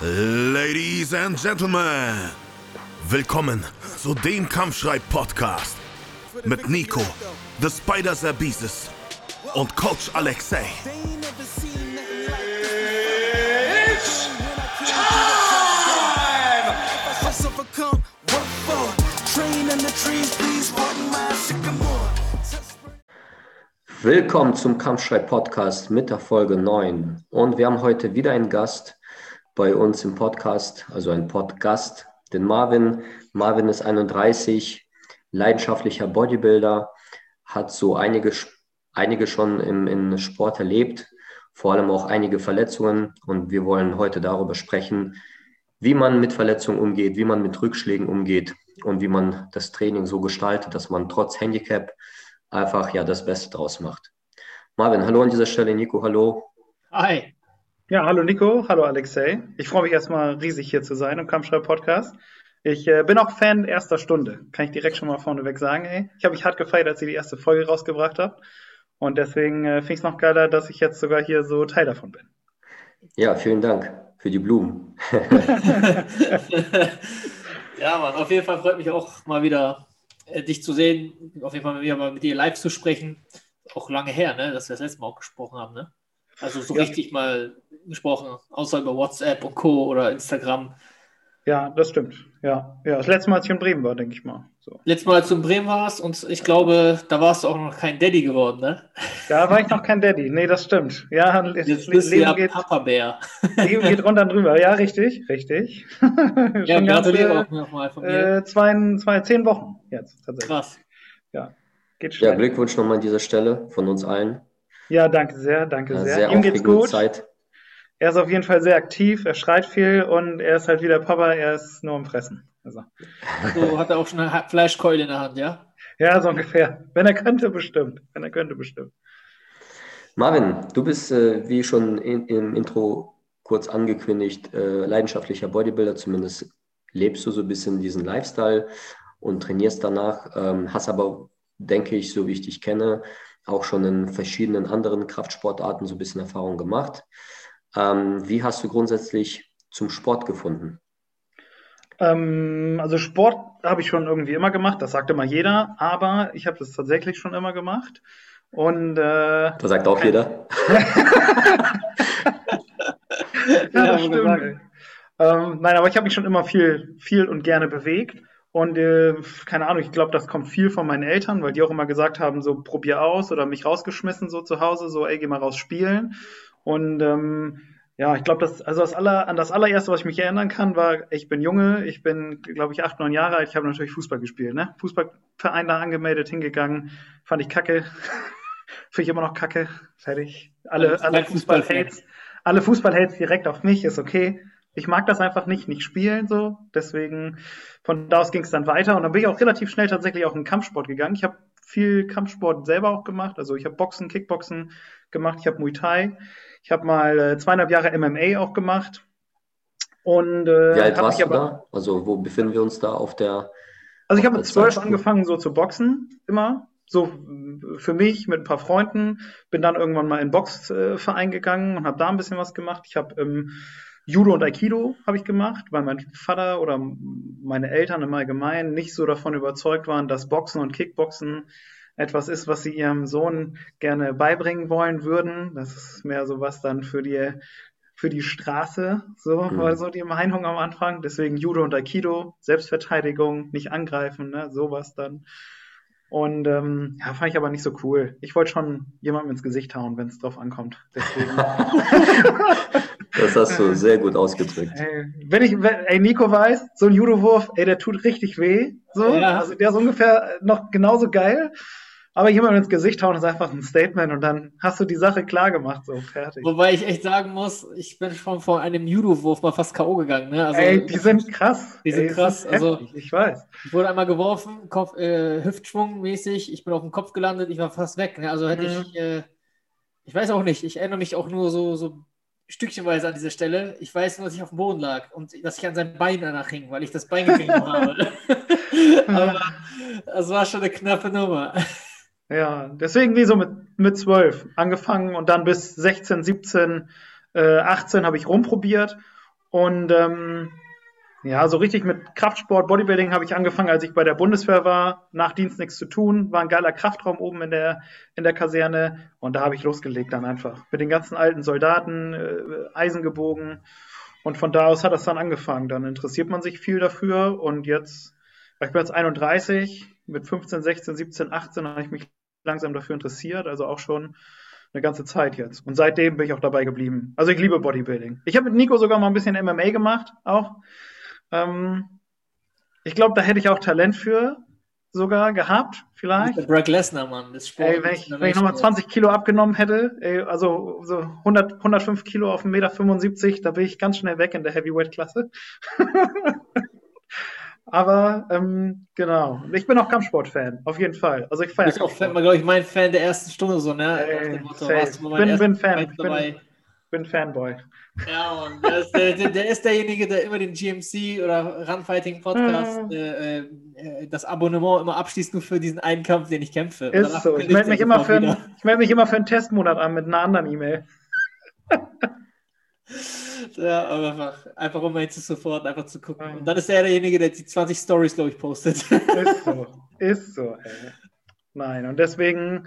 Ladies and Gentlemen, willkommen zu dem Kampfschrei-Podcast mit Nico, The Spider Zerbeeses und Coach Alexei. Willkommen zum Kampfschrei-Podcast mit der Folge 9. Und wir haben heute wieder einen Gast bei uns im Podcast, also ein Podcast, den Marvin. Marvin ist 31, leidenschaftlicher Bodybuilder, hat so einige, einige schon im, im Sport erlebt, vor allem auch einige Verletzungen. Und wir wollen heute darüber sprechen, wie man mit Verletzungen umgeht, wie man mit Rückschlägen umgeht und wie man das Training so gestaltet, dass man trotz Handicap einfach ja das Beste draus macht. Marvin, hallo an dieser Stelle, Nico, hallo. Hi. Ja, hallo Nico, hallo Alexei. Ich freue mich erstmal riesig hier zu sein im Kampfschrei-Podcast. Ich äh, bin auch Fan erster Stunde, kann ich direkt schon mal vorneweg sagen. Ey. Ich habe mich hart gefeiert, als ihr die erste Folge rausgebracht habt. Und deswegen äh, finde ich es noch geiler, dass ich jetzt sogar hier so Teil davon bin. Ja, vielen Dank für die Blumen. ja, Mann, auf jeden Fall freut mich auch mal wieder, äh, dich zu sehen, auf jeden Fall wieder mal mit dir live zu sprechen. Auch lange her, ne, dass wir das letzte Mal auch gesprochen haben, ne? Also so ja. richtig mal gesprochen, außer über WhatsApp und Co. oder Instagram. Ja, das stimmt. Ja, ja. Das letzte Mal, als ich in Bremen war, denke ich mal. So. Letztes Mal, als du in Bremen warst und ich glaube, da warst du auch noch kein Daddy geworden, ne? Da war ich noch kein Daddy. Nee, das stimmt. Ja, Jetzt bist Leben du ja geht, Papa-Bär. Leben geht runter und drüber. Ja, richtig, richtig. ja, gratuliere auch nochmal von mir. Äh, zwei, zwei, zehn Wochen jetzt tatsächlich. Krass. Ja, geht schnell. Ja, Glückwunsch nochmal an dieser Stelle von uns allen. Ja, danke sehr, danke sehr. sehr Ihm geht's gut. Zeit. Er ist auf jeden Fall sehr aktiv, er schreit viel und er ist halt wieder Papa, er ist nur am Fressen. Also. So hat er auch schon eine Fleischkeule in der Hand, ja? Ja, so ungefähr. Wenn er könnte, bestimmt. Wenn er könnte, bestimmt. Marvin, du bist, äh, wie schon in, im Intro kurz angekündigt, äh, leidenschaftlicher Bodybuilder, zumindest lebst du so ein bisschen diesen Lifestyle und trainierst danach, ähm, hast aber, denke ich, so wie ich dich kenne, auch schon in verschiedenen anderen Kraftsportarten so ein bisschen Erfahrung gemacht. Ähm, wie hast du grundsätzlich zum Sport gefunden? Ähm, also Sport habe ich schon irgendwie immer gemacht, das sagt immer jeder, aber ich habe das tatsächlich schon immer gemacht. Und äh, das sagt auch jeder. ja, das stimmt. Ähm, nein, aber ich habe mich schon immer viel, viel und gerne bewegt. Und äh, keine Ahnung, ich glaube, das kommt viel von meinen Eltern, weil die auch immer gesagt haben, so probier aus oder mich rausgeschmissen so zu Hause, so ey, geh mal raus spielen. Und ähm, ja, ich glaube, das, also das aller, an das allererste, was ich mich erinnern kann, war, ich bin Junge, ich bin, glaube ich, acht, neun Jahre alt, ich habe natürlich Fußball gespielt, ne? Fußballverein da angemeldet, hingegangen, fand ich kacke. Finde ich immer noch kacke. Fertig. Alle, alle Fußball-Hates, alle Fußball-Hates direkt auf mich, ist okay ich mag das einfach nicht, nicht spielen so. Deswegen von da aus ging es dann weiter und dann bin ich auch relativ schnell tatsächlich auch in den Kampfsport gegangen. Ich habe viel Kampfsport selber auch gemacht. Also ich habe Boxen, Kickboxen gemacht, ich habe Muay Thai, ich habe mal äh, zweieinhalb Jahre MMA auch gemacht. Und äh, Wie alt warst du da? Also wo befinden wir uns da auf der? Also ich habe mit zwölf angefangen so zu boxen immer. So für mich mit ein paar Freunden. Bin dann irgendwann mal in Boxverein gegangen und habe da ein bisschen was gemacht. Ich habe ähm, Judo und Aikido habe ich gemacht, weil mein Vater oder meine Eltern im Allgemeinen nicht so davon überzeugt waren, dass Boxen und Kickboxen etwas ist, was sie ihrem Sohn gerne beibringen wollen würden. Das ist mehr so was dann für die für die Straße, so mhm. war so die Meinung am Anfang. Deswegen Judo und Aikido, Selbstverteidigung, nicht angreifen, ne, sowas dann. Und ähm, ja, fand ich aber nicht so cool. Ich wollte schon jemandem ins Gesicht hauen, wenn es drauf ankommt. Deswegen. Das hast du sehr gut ausgedrückt. Ey, wenn ich, ey, Nico weiß, so ein Judo-Wurf, ey, der tut richtig weh. So. Ja. Also der ist ungefähr noch genauso geil. Aber jemand ins Gesicht hauen ist einfach ein Statement und dann hast du die Sache klar gemacht, so fertig. Wobei ich echt sagen muss, ich bin schon vor einem Judo-Wurf mal fast K.O. gegangen. Ne? Also, ey, die sind krass. Die sind ey, krass. Also, ich weiß. Ich wurde einmal geworfen, Kopf, äh, Hüftschwung mäßig, ich bin auf dem Kopf gelandet, ich war fast weg. Ne? Also hätte mhm. ich, äh, ich weiß auch nicht, ich erinnere mich auch nur so, so stückchenweise an dieser Stelle. Ich weiß nur, dass ich auf dem Boden lag und dass ich an seinem Bein danach hing, weil ich das Bein gekriegt habe. Aber es war schon eine knappe Nummer. Ja, deswegen wie so mit, mit 12 angefangen und dann bis 16, 17, äh, 18 habe ich rumprobiert. Und ähm, ja, so richtig mit Kraftsport, Bodybuilding habe ich angefangen, als ich bei der Bundeswehr war. Nach Dienst nichts zu tun, war ein geiler Kraftraum oben in der, in der Kaserne und da habe ich losgelegt dann einfach. Mit den ganzen alten Soldaten, äh, Eisen gebogen und von da aus hat das dann angefangen. Dann interessiert man sich viel dafür und jetzt, ich bin jetzt 31, mit 15, 16, 17, 18 habe ich mich langsam dafür interessiert, also auch schon eine ganze Zeit jetzt. Und seitdem bin ich auch dabei geblieben. Also ich liebe Bodybuilding. Ich habe mit Nico sogar mal ein bisschen MMA gemacht, auch. Ähm, ich glaube, da hätte ich auch Talent für sogar gehabt, vielleicht. Der Brock Lesnar, Mann, das Sport. Ey, wenn ich, wenn ich nochmal 20 Kilo abgenommen hätte, ey, also so 100, 105 Kilo auf 1,75 Meter, da bin ich ganz schnell weg in der Heavyweight-Klasse. Aber ähm, genau, ich bin auch Kampfsport-Fan, auf jeden Fall. Also ich feiere. Ich bin auch, Fan, glaube ich, mein Fan der ersten Stunde so, ne? Ey, Motto, bin, bin Fan, bin, bin Fanboy. Ja, und der, der, der, ist derjenige, der immer den GMC oder Runfighting Podcast mhm. äh, äh, das Abonnement immer abschließt, nur für diesen einen Kampf, den ich kämpfe. Ist so. Ich melde mich, immer für ein, ich meld mich immer für einen Testmonat an mit einer anderen E-Mail. ja, aber einfach, einfach um jetzt sofort einfach zu gucken. Und dann ist er derjenige, der die 20 Stories, glaube ich, postet. ist so. Ist so, ey. Nein, und deswegen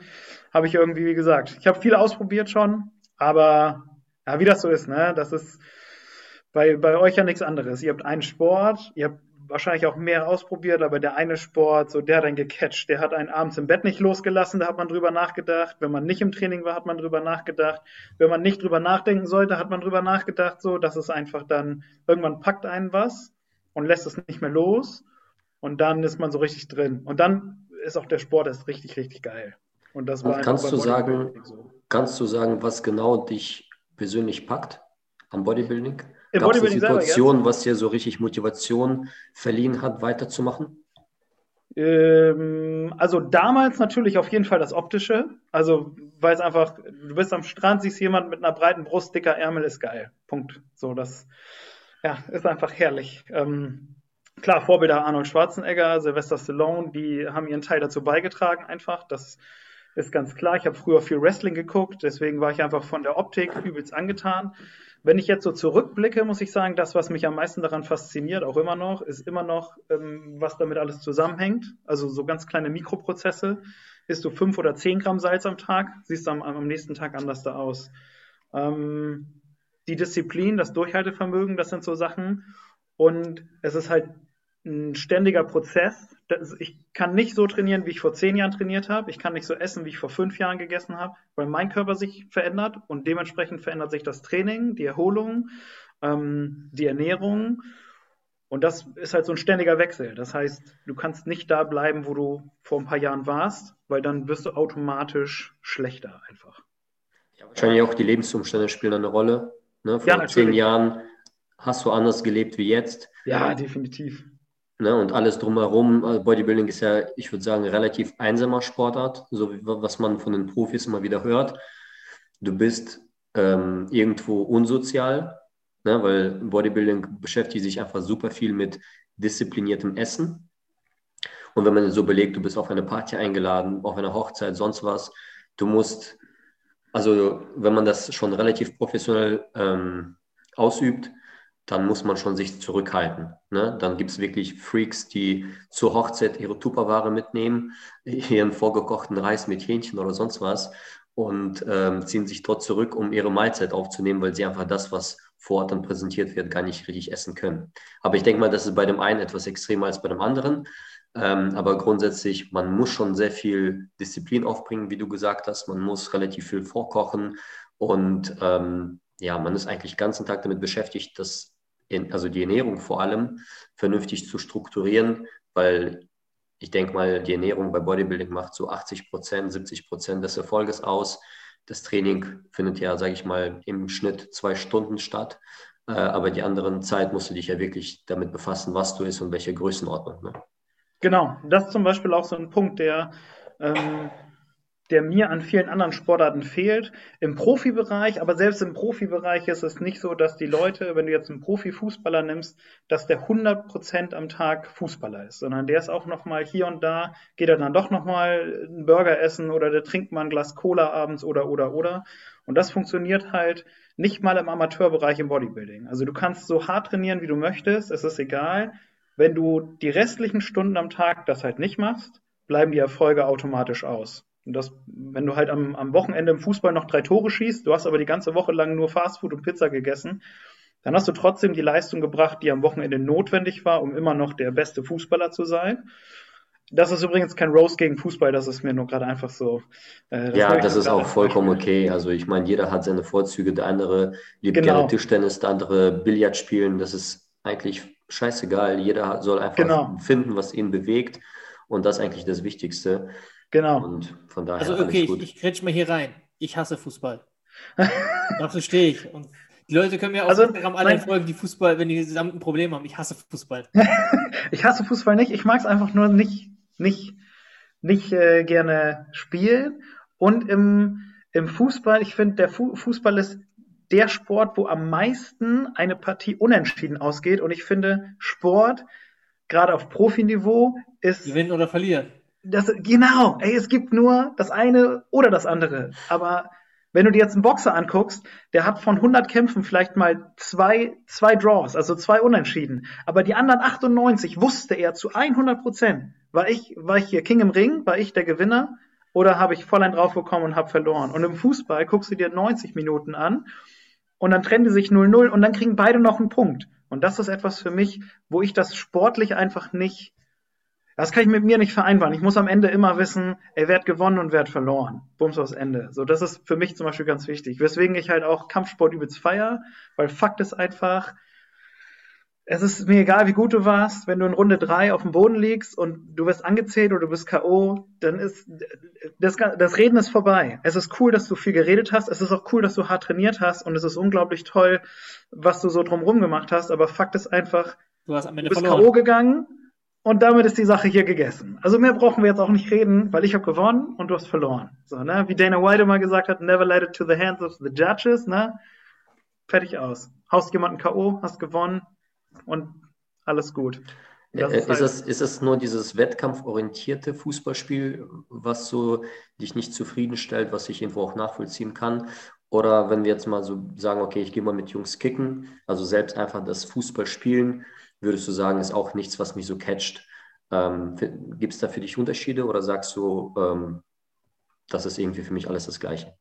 habe ich irgendwie, wie gesagt, ich habe viel ausprobiert schon, aber ja, wie das so ist, ne? Das ist bei, bei euch ja nichts anderes. Ihr habt einen Sport, ihr habt wahrscheinlich auch mehr ausprobiert, aber der eine Sport, so der hat einen gecatcht, der hat einen abends im Bett nicht losgelassen, da hat man drüber nachgedacht. Wenn man nicht im Training war, hat man drüber nachgedacht. Wenn man nicht drüber nachdenken sollte, hat man drüber nachgedacht, so, dass es einfach dann, irgendwann packt einen was und lässt es nicht mehr los und dann ist man so richtig drin. Und dann ist auch der Sport erst richtig, richtig geil. Und das war kannst du sagen, so. kannst du sagen, was genau dich persönlich packt am Bodybuilding? Gab es eine Situation, was dir so richtig Motivation verliehen hat, weiterzumachen? Ähm, also damals natürlich auf jeden Fall das Optische. Also, weil es einfach, du bist am Strand, siehst jemand mit einer breiten Brust, dicker Ärmel, ist geil. Punkt. So, das ja, ist einfach herrlich. Ähm, klar, Vorbilder Arnold Schwarzenegger, Sylvester Stallone, die haben ihren Teil dazu beigetragen, einfach. Das ist ganz klar. Ich habe früher viel Wrestling geguckt, deswegen war ich einfach von der Optik übelst angetan. Wenn ich jetzt so zurückblicke, muss ich sagen, das, was mich am meisten daran fasziniert, auch immer noch, ist immer noch, ähm, was damit alles zusammenhängt. Also so ganz kleine Mikroprozesse. Isst du fünf oder zehn Gramm Salz am Tag, siehst du am, am nächsten Tag anders da aus. Ähm, die Disziplin, das Durchhaltevermögen, das sind so Sachen. Und es ist halt ein ständiger Prozess. Ich kann nicht so trainieren, wie ich vor zehn Jahren trainiert habe. Ich kann nicht so essen, wie ich vor fünf Jahren gegessen habe, weil mein Körper sich verändert und dementsprechend verändert sich das Training, die Erholung, ähm, die Ernährung. Und das ist halt so ein ständiger Wechsel. Das heißt, du kannst nicht da bleiben, wo du vor ein paar Jahren warst, weil dann wirst du automatisch schlechter einfach. Ja, wahrscheinlich auch die Lebensumstände spielen eine Rolle. Ne? Vor ja, zehn Jahren hast du anders gelebt wie jetzt. Ja, definitiv. Ne, und alles drumherum, also Bodybuilding ist ja, ich würde sagen, relativ einsamer Sportart, so wie was man von den Profis immer wieder hört. Du bist ähm, irgendwo unsozial, ne, weil Bodybuilding beschäftigt sich einfach super viel mit diszipliniertem Essen. Und wenn man so überlegt, du bist auf eine Party eingeladen, auf eine Hochzeit, sonst was, du musst, also wenn man das schon relativ professionell ähm, ausübt, dann muss man schon sich zurückhalten. Ne? Dann gibt es wirklich Freaks, die zur Hochzeit ihre Tupperware mitnehmen, ihren vorgekochten Reis mit Hähnchen oder sonst was und ähm, ziehen sich dort zurück, um ihre Mahlzeit aufzunehmen, weil sie einfach das, was vor Ort dann präsentiert wird, gar nicht richtig essen können. Aber ich denke mal, das ist bei dem einen etwas extremer als bei dem anderen. Ähm, aber grundsätzlich, man muss schon sehr viel Disziplin aufbringen, wie du gesagt hast. Man muss relativ viel vorkochen und ähm, ja, man ist eigentlich den ganzen Tag damit beschäftigt, das also die Ernährung vor allem, vernünftig zu strukturieren, weil ich denke mal, die Ernährung bei Bodybuilding macht so 80 Prozent, 70 Prozent des Erfolges aus. Das Training findet ja, sage ich mal, im Schnitt zwei Stunden statt. Äh, aber die anderen Zeit musst du dich ja wirklich damit befassen, was du isst und welche Größenordnung. Ne? Genau, das ist zum Beispiel auch so ein Punkt, der ähm, der mir an vielen anderen Sportarten fehlt. Im Profibereich, aber selbst im Profibereich ist es nicht so, dass die Leute, wenn du jetzt einen Profifußballer nimmst, dass der 100 Prozent am Tag Fußballer ist, sondern der ist auch nochmal hier und da, geht er dann doch nochmal einen Burger essen oder der trinkt mal ein Glas Cola abends oder, oder, oder. Und das funktioniert halt nicht mal im Amateurbereich im Bodybuilding. Also du kannst so hart trainieren, wie du möchtest, es ist egal. Wenn du die restlichen Stunden am Tag das halt nicht machst, bleiben die Erfolge automatisch aus. Und das, wenn du halt am, am Wochenende im Fußball noch drei Tore schießt, du hast aber die ganze Woche lang nur Fastfood und Pizza gegessen, dann hast du trotzdem die Leistung gebracht, die am Wochenende notwendig war, um immer noch der beste Fußballer zu sein. Das ist übrigens kein Roast gegen Fußball, das ist mir nur gerade einfach so. Äh, das ja, das ist auch vollkommen okay. Also ich meine, jeder hat seine Vorzüge. Der andere liebt genau. gerne Tischtennis, der andere Billard spielen. Das ist eigentlich scheißegal. Jeder soll einfach genau. finden, was ihn bewegt. Und das ist eigentlich das Wichtigste. Genau. Und von daher. Also okay, ich, ich kretsch mal hier rein. Ich hasse Fußball. Dafür stehe ich. Und die Leute können mir auch also, Instagram alle folgen, die Fußball, wenn die zusammen ein Problem haben. Ich hasse Fußball. ich hasse Fußball nicht. Ich mag es einfach nur nicht, nicht, nicht äh, gerne spielen. Und im, im Fußball, ich finde, der Fu Fußball ist der Sport, wo am meisten eine Partie unentschieden ausgeht. Und ich finde, Sport, gerade auf Profiniveau, ist. Gewinnen oder verlieren. Das, genau, ey, es gibt nur das eine oder das andere. Aber wenn du dir jetzt einen Boxer anguckst, der hat von 100 Kämpfen vielleicht mal zwei, zwei Draws, also zwei Unentschieden. Aber die anderen 98 wusste er zu 100 Prozent. War ich, war ich hier King im Ring? War ich der Gewinner? Oder habe ich voll ein drauf bekommen und habe verloren? Und im Fußball guckst du dir 90 Minuten an und dann trennen die sich 0-0 und dann kriegen beide noch einen Punkt. Und das ist etwas für mich, wo ich das sportlich einfach nicht das kann ich mit mir nicht vereinbaren. Ich muss am Ende immer wissen, ey, wer hat gewonnen und wer hat verloren. Bums aufs Ende. So, das ist für mich zum Beispiel ganz wichtig. Weswegen ich halt auch Kampfsport übelst feier, weil Fakt ist einfach, es ist mir egal, wie gut du warst, wenn du in Runde drei auf dem Boden liegst und du wirst angezählt oder du bist K.O., dann ist das, das Reden ist vorbei. Es ist cool, dass du viel geredet hast. Es ist auch cool, dass du hart trainiert hast und es ist unglaublich toll, was du so drumherum gemacht hast. Aber Fakt ist einfach, du, hast du bist K.O. gegangen und damit ist die Sache hier gegessen. Also mehr brauchen wir jetzt auch nicht reden, weil ich habe gewonnen und du hast verloren. So, ne? Wie Dana White immer gesagt hat, never let it to the hands of the judges, ne? Fertig aus. Haust jemanden K.O., hast gewonnen und alles gut. Das ist, ist, es, ist es nur dieses wettkampforientierte Fußballspiel, was so dich nicht zufriedenstellt, was ich irgendwo auch nachvollziehen kann? Oder wenn wir jetzt mal so sagen, okay, ich gehe mal mit Jungs kicken, also selbst einfach das Fußball spielen, würdest du sagen, ist auch nichts, was mich so catcht. Ähm, Gibt es da für dich Unterschiede oder sagst du, ähm, das ist irgendwie für mich alles das Gleiche?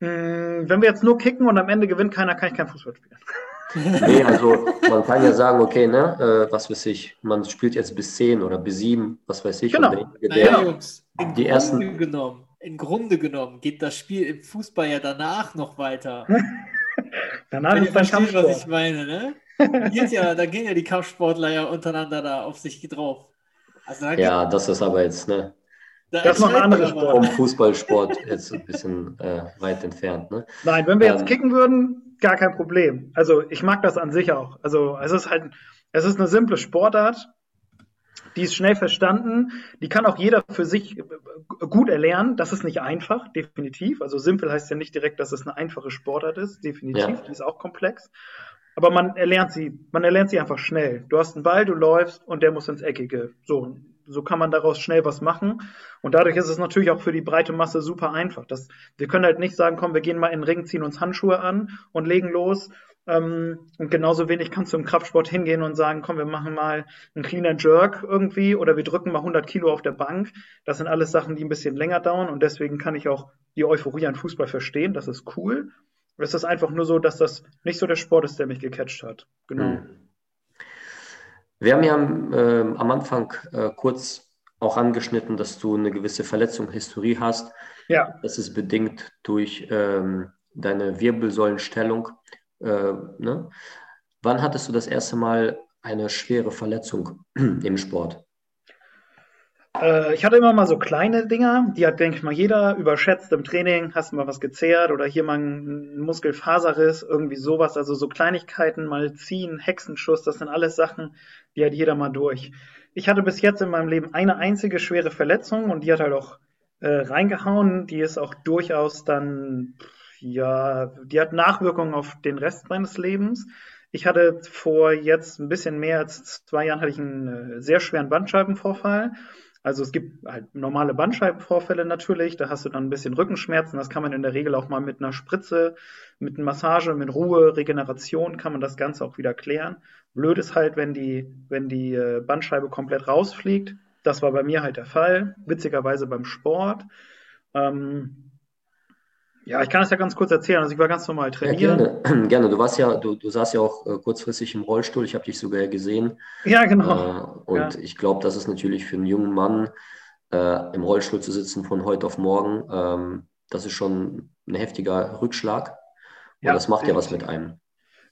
Hm, wenn wir jetzt nur kicken und am Ende gewinnt keiner, kann ich kein Fußball spielen. nee, also man kann ja sagen, okay, ne, äh, was weiß ich, man spielt jetzt bis 10 oder bis 7, was weiß ich. Genau. Der, naja, Jungs, im die Grunde ersten... genommen, im Grunde genommen geht das Spiel im Fußball ja danach noch weiter. danach Wenn ist dann Kampfsport. was ich meine, ne? Ja, da gehen ja die Kampfsportler ja untereinander da auf sich drauf. Also ja, das ist aber jetzt, ne? Da das ist noch ein anderes Sport. Vom Fußballsport jetzt ein bisschen äh, weit entfernt, ne? Nein, wenn wir ähm, jetzt kicken würden, gar kein Problem. Also ich mag das an sich auch. Also es ist halt, es ist eine simple Sportart, die ist schnell verstanden, die kann auch jeder für sich äh, gut erlernen. Das ist nicht einfach, definitiv. Also simpel heißt ja nicht direkt, dass es eine einfache Sportart ist, definitiv. Ja. Die ist auch komplex. Aber man erlernt sie, man erlernt sie einfach schnell. Du hast einen Ball, du läufst und der muss ins Eckige. So, so kann man daraus schnell was machen. Und dadurch ist es natürlich auch für die breite Masse super einfach. Das, wir können halt nicht sagen, komm, wir gehen mal in den Ring, ziehen uns Handschuhe an und legen los. Ähm, und genauso wenig kannst du im Kraftsport hingehen und sagen, komm, wir machen mal einen cleaner Jerk irgendwie oder wir drücken mal 100 Kilo auf der Bank. Das sind alles Sachen, die ein bisschen länger dauern und deswegen kann ich auch die Euphorie an Fußball verstehen. Das ist cool. Es ist einfach nur so, dass das nicht so der Sport ist, der mich gecatcht hat. Genau. Hm. Wir haben ja äh, am Anfang äh, kurz auch angeschnitten, dass du eine gewisse Verletzung, Historie hast. Ja. Das ist bedingt durch ähm, deine Wirbelsäulenstellung. Äh, ne? Wann hattest du das erste Mal eine schwere Verletzung im Sport? Äh, ich hatte immer mal so kleine Dinger, die hat, denke ich mal, jeder überschätzt im Training. Hast mal was gezehrt oder hier mal ein Muskelfaserriss, irgendwie sowas. Also so Kleinigkeiten, mal ziehen, Hexenschuss, das sind alles Sachen, die hat jeder mal durch. Ich hatte bis jetzt in meinem Leben eine einzige schwere Verletzung und die hat halt auch äh, reingehauen. Die ist auch durchaus dann, ja, die hat Nachwirkungen auf den Rest meines Lebens. Ich hatte vor jetzt ein bisschen mehr als zwei Jahren hatte ich einen äh, sehr schweren Bandscheibenvorfall Also es gibt halt normale Bandscheibenvorfälle natürlich, da hast du dann ein bisschen Rückenschmerzen, das kann man in der Regel auch mal mit einer Spritze, mit einer Massage, mit Ruhe, Regeneration kann man das Ganze auch wieder klären. Blöd ist halt, wenn die, wenn die äh, Bandscheibe komplett rausfliegt. Das war bei mir halt der Fall, witzigerweise beim Sport. Ähm, ja, ich kann das ja ganz kurz erzählen. Also ich war ganz normal trainieren. Ja, gerne. gerne. Du warst ja, du, du saßt ja auch äh, kurzfristig im Rollstuhl. Ich habe dich sogar gesehen. Ja, genau. Äh, und ja. ich glaube, das ist natürlich für einen jungen Mann äh, im Rollstuhl zu sitzen von heute auf morgen. Ähm, das ist schon ein heftiger Rückschlag. Und ja, das macht definitiv. ja was mit einem.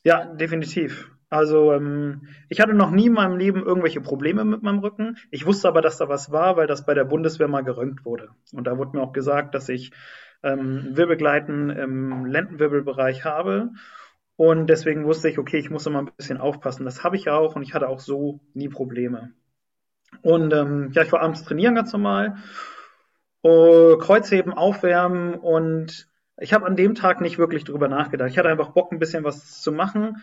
Ja, definitiv. Also ähm, ich hatte noch nie in meinem Leben irgendwelche Probleme mit meinem Rücken. Ich wusste aber, dass da was war, weil das bei der Bundeswehr mal geröntgt wurde. Und da wurde mir auch gesagt, dass ich ähm, Wirbelgleiten im Lendenwirbelbereich habe. Und deswegen wusste ich, okay, ich muss immer ein bisschen aufpassen. Das habe ich auch und ich hatte auch so nie Probleme. Und ähm, ja, ich war abends trainieren ganz normal, uh, Kreuzheben, aufwärmen und ich habe an dem Tag nicht wirklich drüber nachgedacht. Ich hatte einfach Bock, ein bisschen was zu machen.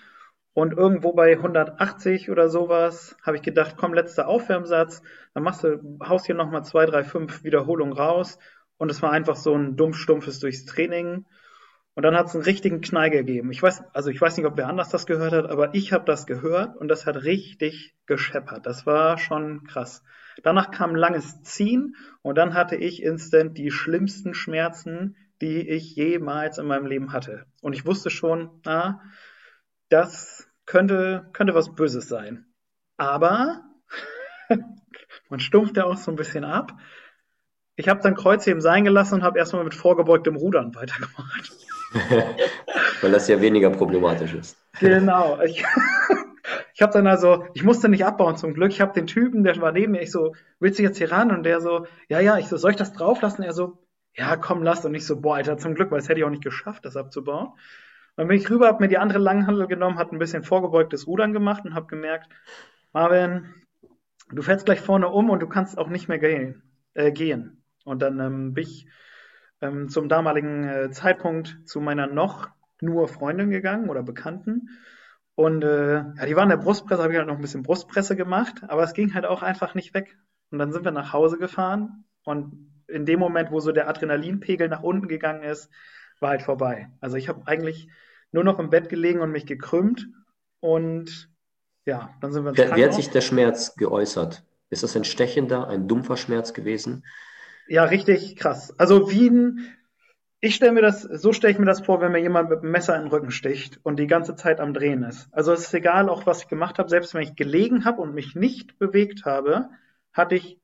Und irgendwo bei 180 oder sowas habe ich gedacht, komm, letzter Aufwärmsatz, dann machst du, haust hier nochmal zwei, drei, fünf Wiederholungen raus und es war einfach so ein dumpf-stumpfes durchs Training. Und dann hat es einen richtigen Knall gegeben. Ich weiß, also ich weiß nicht, ob wer anders das gehört hat, aber ich habe das gehört und das hat richtig gescheppert. Das war schon krass. Danach kam langes Ziehen und dann hatte ich instant die schlimmsten Schmerzen, die ich jemals in meinem Leben hatte. Und ich wusste schon, ah, das könnte, könnte was Böses sein. Aber man stumpft ja auch so ein bisschen ab. Ich habe dann Kreuzheben sein gelassen und habe erstmal mit vorgebeugtem Rudern weitergemacht. Weil das ja weniger problematisch ist. Genau. Ich, ich habe dann also, ich musste nicht abbauen zum Glück. Ich habe den Typen, der war neben mir, ich so, willst du jetzt hier ran? Und der so, ja, ja, ich so, soll ich das drauflassen? Er so, ja, komm, lass. Und ich so, boah, Alter, zum Glück, weil es hätte ich auch nicht geschafft, das abzubauen. Dann bin ich rüber, habe mir die andere Langhandel genommen, hat ein bisschen vorgebeugtes Rudern gemacht und habe gemerkt, Marvin, du fällst gleich vorne um und du kannst auch nicht mehr gehen. Äh, gehen. Und dann ähm, bin ich ähm, zum damaligen äh, Zeitpunkt zu meiner noch nur Freundin gegangen oder Bekannten. Und äh, ja, die waren in der Brustpresse, habe ich halt noch ein bisschen Brustpresse gemacht, aber es ging halt auch einfach nicht weg. Und dann sind wir nach Hause gefahren und in dem Moment, wo so der Adrenalinpegel nach unten gegangen ist, war halt vorbei. Also ich habe eigentlich nur noch im Bett gelegen und mich gekrümmt und ja, dann sind wir ins Wie hat sich der Schmerz geäußert? Ist das ein stechender, ein dumpfer Schmerz gewesen? Ja, richtig krass. Also wie ein, ich stelle mir das, so stelle ich mir das vor, wenn mir jemand mit einem Messer in den Rücken sticht und die ganze Zeit am Drehen ist. Also es ist egal, auch was ich gemacht habe, selbst wenn ich gelegen habe und mich nicht bewegt habe, hatte ich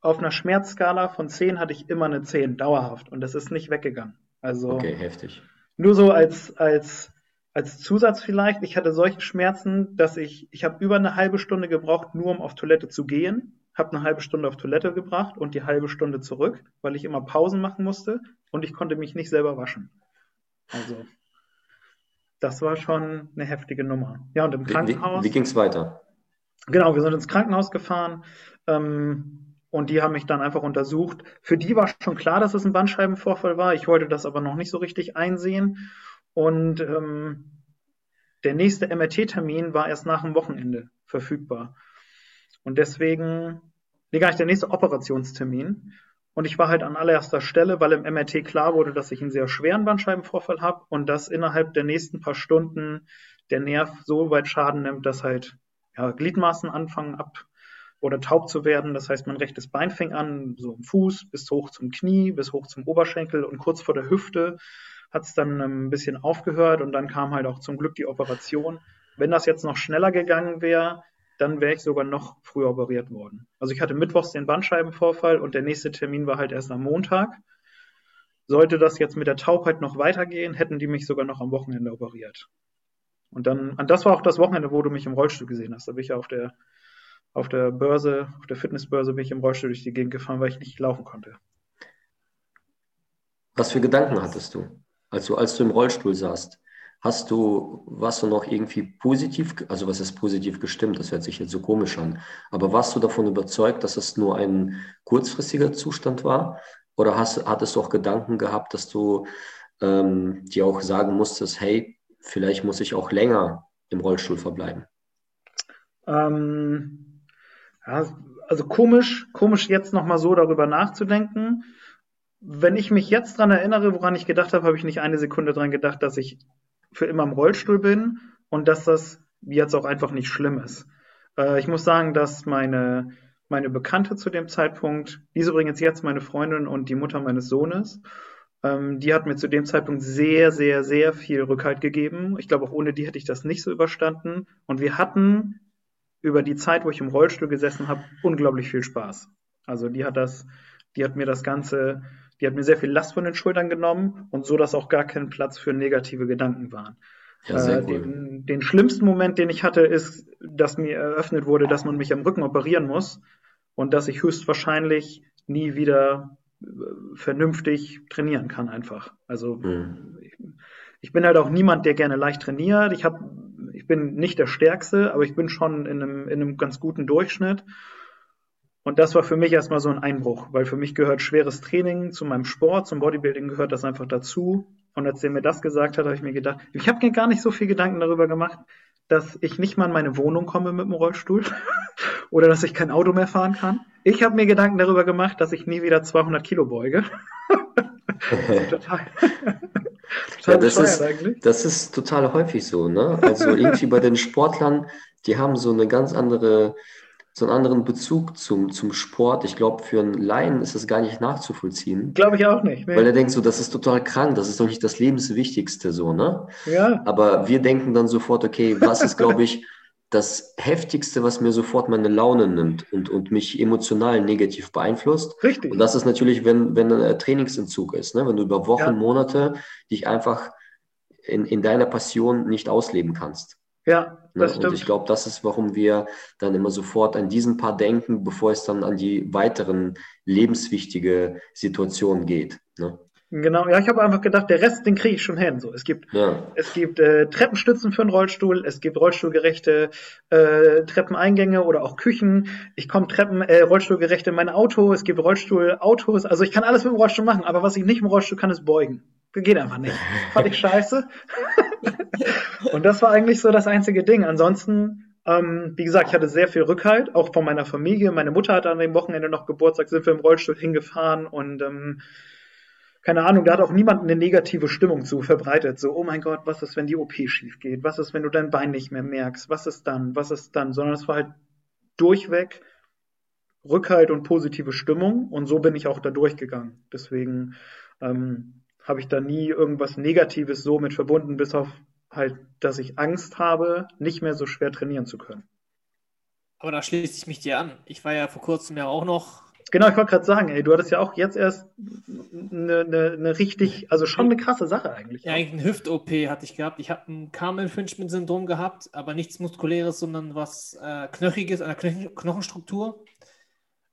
auf einer Schmerzskala von 10 hatte ich immer eine 10, dauerhaft. Und das ist nicht weggegangen. Also okay, heftig. Nur so als, als, als Zusatz vielleicht, ich hatte solche Schmerzen, dass ich, ich habe über eine halbe Stunde gebraucht, nur um auf Toilette zu gehen habe eine halbe Stunde auf Toilette gebracht und die halbe Stunde zurück, weil ich immer Pausen machen musste und ich konnte mich nicht selber waschen. Also, das war schon eine heftige Nummer. Ja, und im Krankenhaus. Wie, wie ging es weiter? Genau, wir sind ins Krankenhaus gefahren ähm, und die haben mich dann einfach untersucht. Für die war schon klar, dass es ein Bandscheibenvorfall war. Ich wollte das aber noch nicht so richtig einsehen. Und ähm, der nächste MRT-Termin war erst nach dem Wochenende verfügbar. Und deswegen, nee, gar nicht der nächste Operationstermin. Und ich war halt an allererster Stelle, weil im MRT klar wurde, dass ich einen sehr schweren Bandscheibenvorfall habe und dass innerhalb der nächsten paar Stunden der Nerv so weit Schaden nimmt, dass halt ja, Gliedmaßen anfangen ab oder taub zu werden. Das heißt, mein rechtes Bein fing an, so im Fuß bis hoch zum Knie, bis hoch zum Oberschenkel und kurz vor der Hüfte hat es dann ein bisschen aufgehört und dann kam halt auch zum Glück die Operation. Wenn das jetzt noch schneller gegangen wäre, dann wäre ich sogar noch früher operiert worden. Also ich hatte mittwochs den Bandscheibenvorfall und der nächste Termin war halt erst am Montag. Sollte das jetzt mit der Taubheit noch weitergehen, hätten die mich sogar noch am Wochenende operiert. Und dann, und das war auch das Wochenende, wo du mich im Rollstuhl gesehen hast. Da bin ich ja auf der, auf der Börse, auf der Fitnessbörse bin ich im Rollstuhl durch die Gegend gefahren, weil ich nicht laufen konnte. Was für Gedanken hattest du, als du, als du im Rollstuhl saßt? Hast du, warst du noch irgendwie positiv, also was ist positiv gestimmt, das hört sich jetzt so komisch an, aber warst du davon überzeugt, dass es nur ein kurzfristiger Zustand war? Oder hast, hattest du auch Gedanken gehabt, dass du ähm, dir auch sagen musstest, hey, vielleicht muss ich auch länger im Rollstuhl verbleiben? Ähm, Ja, also komisch, komisch jetzt nochmal so darüber nachzudenken. Wenn ich mich jetzt dran erinnere, woran ich gedacht habe, habe ich nicht eine Sekunde dran gedacht, dass ich für immer im Rollstuhl bin und dass das jetzt auch einfach nicht schlimm ist. Äh, ich muss sagen, dass meine, meine Bekannte zu dem Zeitpunkt, die ist übrigens jetzt meine Freundin und die Mutter meines Sohnes, ähm, die hat mir zu dem Zeitpunkt sehr, sehr, sehr viel Rückhalt gegeben. Ich glaube, auch ohne die hätte ich das nicht so überstanden. Und wir hatten über die Zeit, wo ich im Rollstuhl gesessen habe, unglaublich viel Spaß. Also die hat das, die hat mir das Ganze, die hat mir sehr viel Last von den Schultern genommen und so, dass auch gar kein Platz für negative Gedanken waren. Ja, sehr äh, cool. den, den schlimmsten Moment, den ich hatte, ist, dass mir eröffnet wurde, dass man mich am Rücken operieren muss und dass ich höchstwahrscheinlich nie wieder äh, vernünftig trainieren kann einfach. Also mhm. ich, ich, bin halt auch niemand, der gerne leicht trainiert. Ich habe, ich bin nicht der Stärkste, aber ich bin schon in einem, in einem ganz guten Durchschnitt. Und das war für mich erstmal so ein Einbruch, weil für mich gehört schweres Training zu meinem Sport, zum Bodybuilding gehört das einfach dazu. Und als er mir das gesagt hat, habe ich mir gedacht, ich habe mir gar nicht so viel Gedanken darüber gemacht, dass ich nicht mal in meine Wohnung komme mit dem Rollstuhl oder dass ich kein Auto mehr fahren kann. Ich habe mir Gedanken darüber gemacht, dass ich nie wieder 200 Kilo beuge. total. ja, das ist, eigentlich. das ist total häufig so. Ne? Also irgendwie bei den Sportlern, die haben so eine ganz andere so einen anderen Bezug zum, zum Sport. Ich glaube, für einen Laien ist das gar nicht nachzuvollziehen. Glaube ich auch nicht. Nee. Weil er denkt so, das ist total krank, das ist doch nicht das Lebenswichtigste so, ne? Ja. Aber wir denken dann sofort, okay, was ist, glaube ich, das Heftigste, was mir sofort meine Laune nimmt und, und mich emotional negativ beeinflusst. Richtig. Und das ist natürlich, wenn, wenn ein Trainingsentzug ist, ne? wenn du über Wochen, ja. Monate dich einfach in, in deiner Passion nicht ausleben kannst. Ja? Das stimmt. Und ich glaube, das ist, warum wir dann immer sofort an diesen paar denken, bevor es dann an die weiteren lebenswichtige Situationen geht. Ne? Genau, ja, ich habe einfach gedacht, der Rest, den kriege ich schon hin. So, es gibt, ja. es gibt äh, Treppenstützen für einen Rollstuhl, es gibt rollstuhlgerechte äh, Treppeneingänge oder auch Küchen. Ich komme Treppen, äh, rollstuhlgerecht in mein Auto, es gibt Rollstuhlautos. Also ich kann alles mit dem Rollstuhl machen, aber was ich nicht mit dem Rollstuhl kann, ist beugen. Geht einfach nicht. Fand ich scheiße. und das war eigentlich so das einzige Ding. Ansonsten, ähm, wie gesagt, ich hatte sehr viel Rückhalt, auch von meiner Familie. Meine Mutter hatte an dem Wochenende noch Geburtstag, sind wir im Rollstuhl hingefahren und ähm, keine Ahnung, da hat auch niemand eine negative Stimmung zu verbreitet. So, oh mein Gott, was ist, wenn die OP schief geht? Was ist, wenn du dein Bein nicht mehr merkst? Was ist dann? Was ist dann? Sondern es war halt durchweg Rückhalt und positive Stimmung und so bin ich auch da durchgegangen. Deswegen ähm, habe ich da nie irgendwas Negatives so mit verbunden, bis auf halt, dass ich Angst habe, nicht mehr so schwer trainieren zu können. Aber da schließe ich mich dir an. Ich war ja vor kurzem ja auch noch. Genau, ich wollte gerade sagen, ey, du hattest ja auch jetzt erst eine, eine, eine richtig, also schon eine krasse Sache eigentlich. Ja, eigentlich eine Hüft-OP hatte ich gehabt. Ich habe ein Carmel-Finchman-Syndrom gehabt, aber nichts Muskuläres, sondern was äh, Knöchiges an der Knochenstruktur.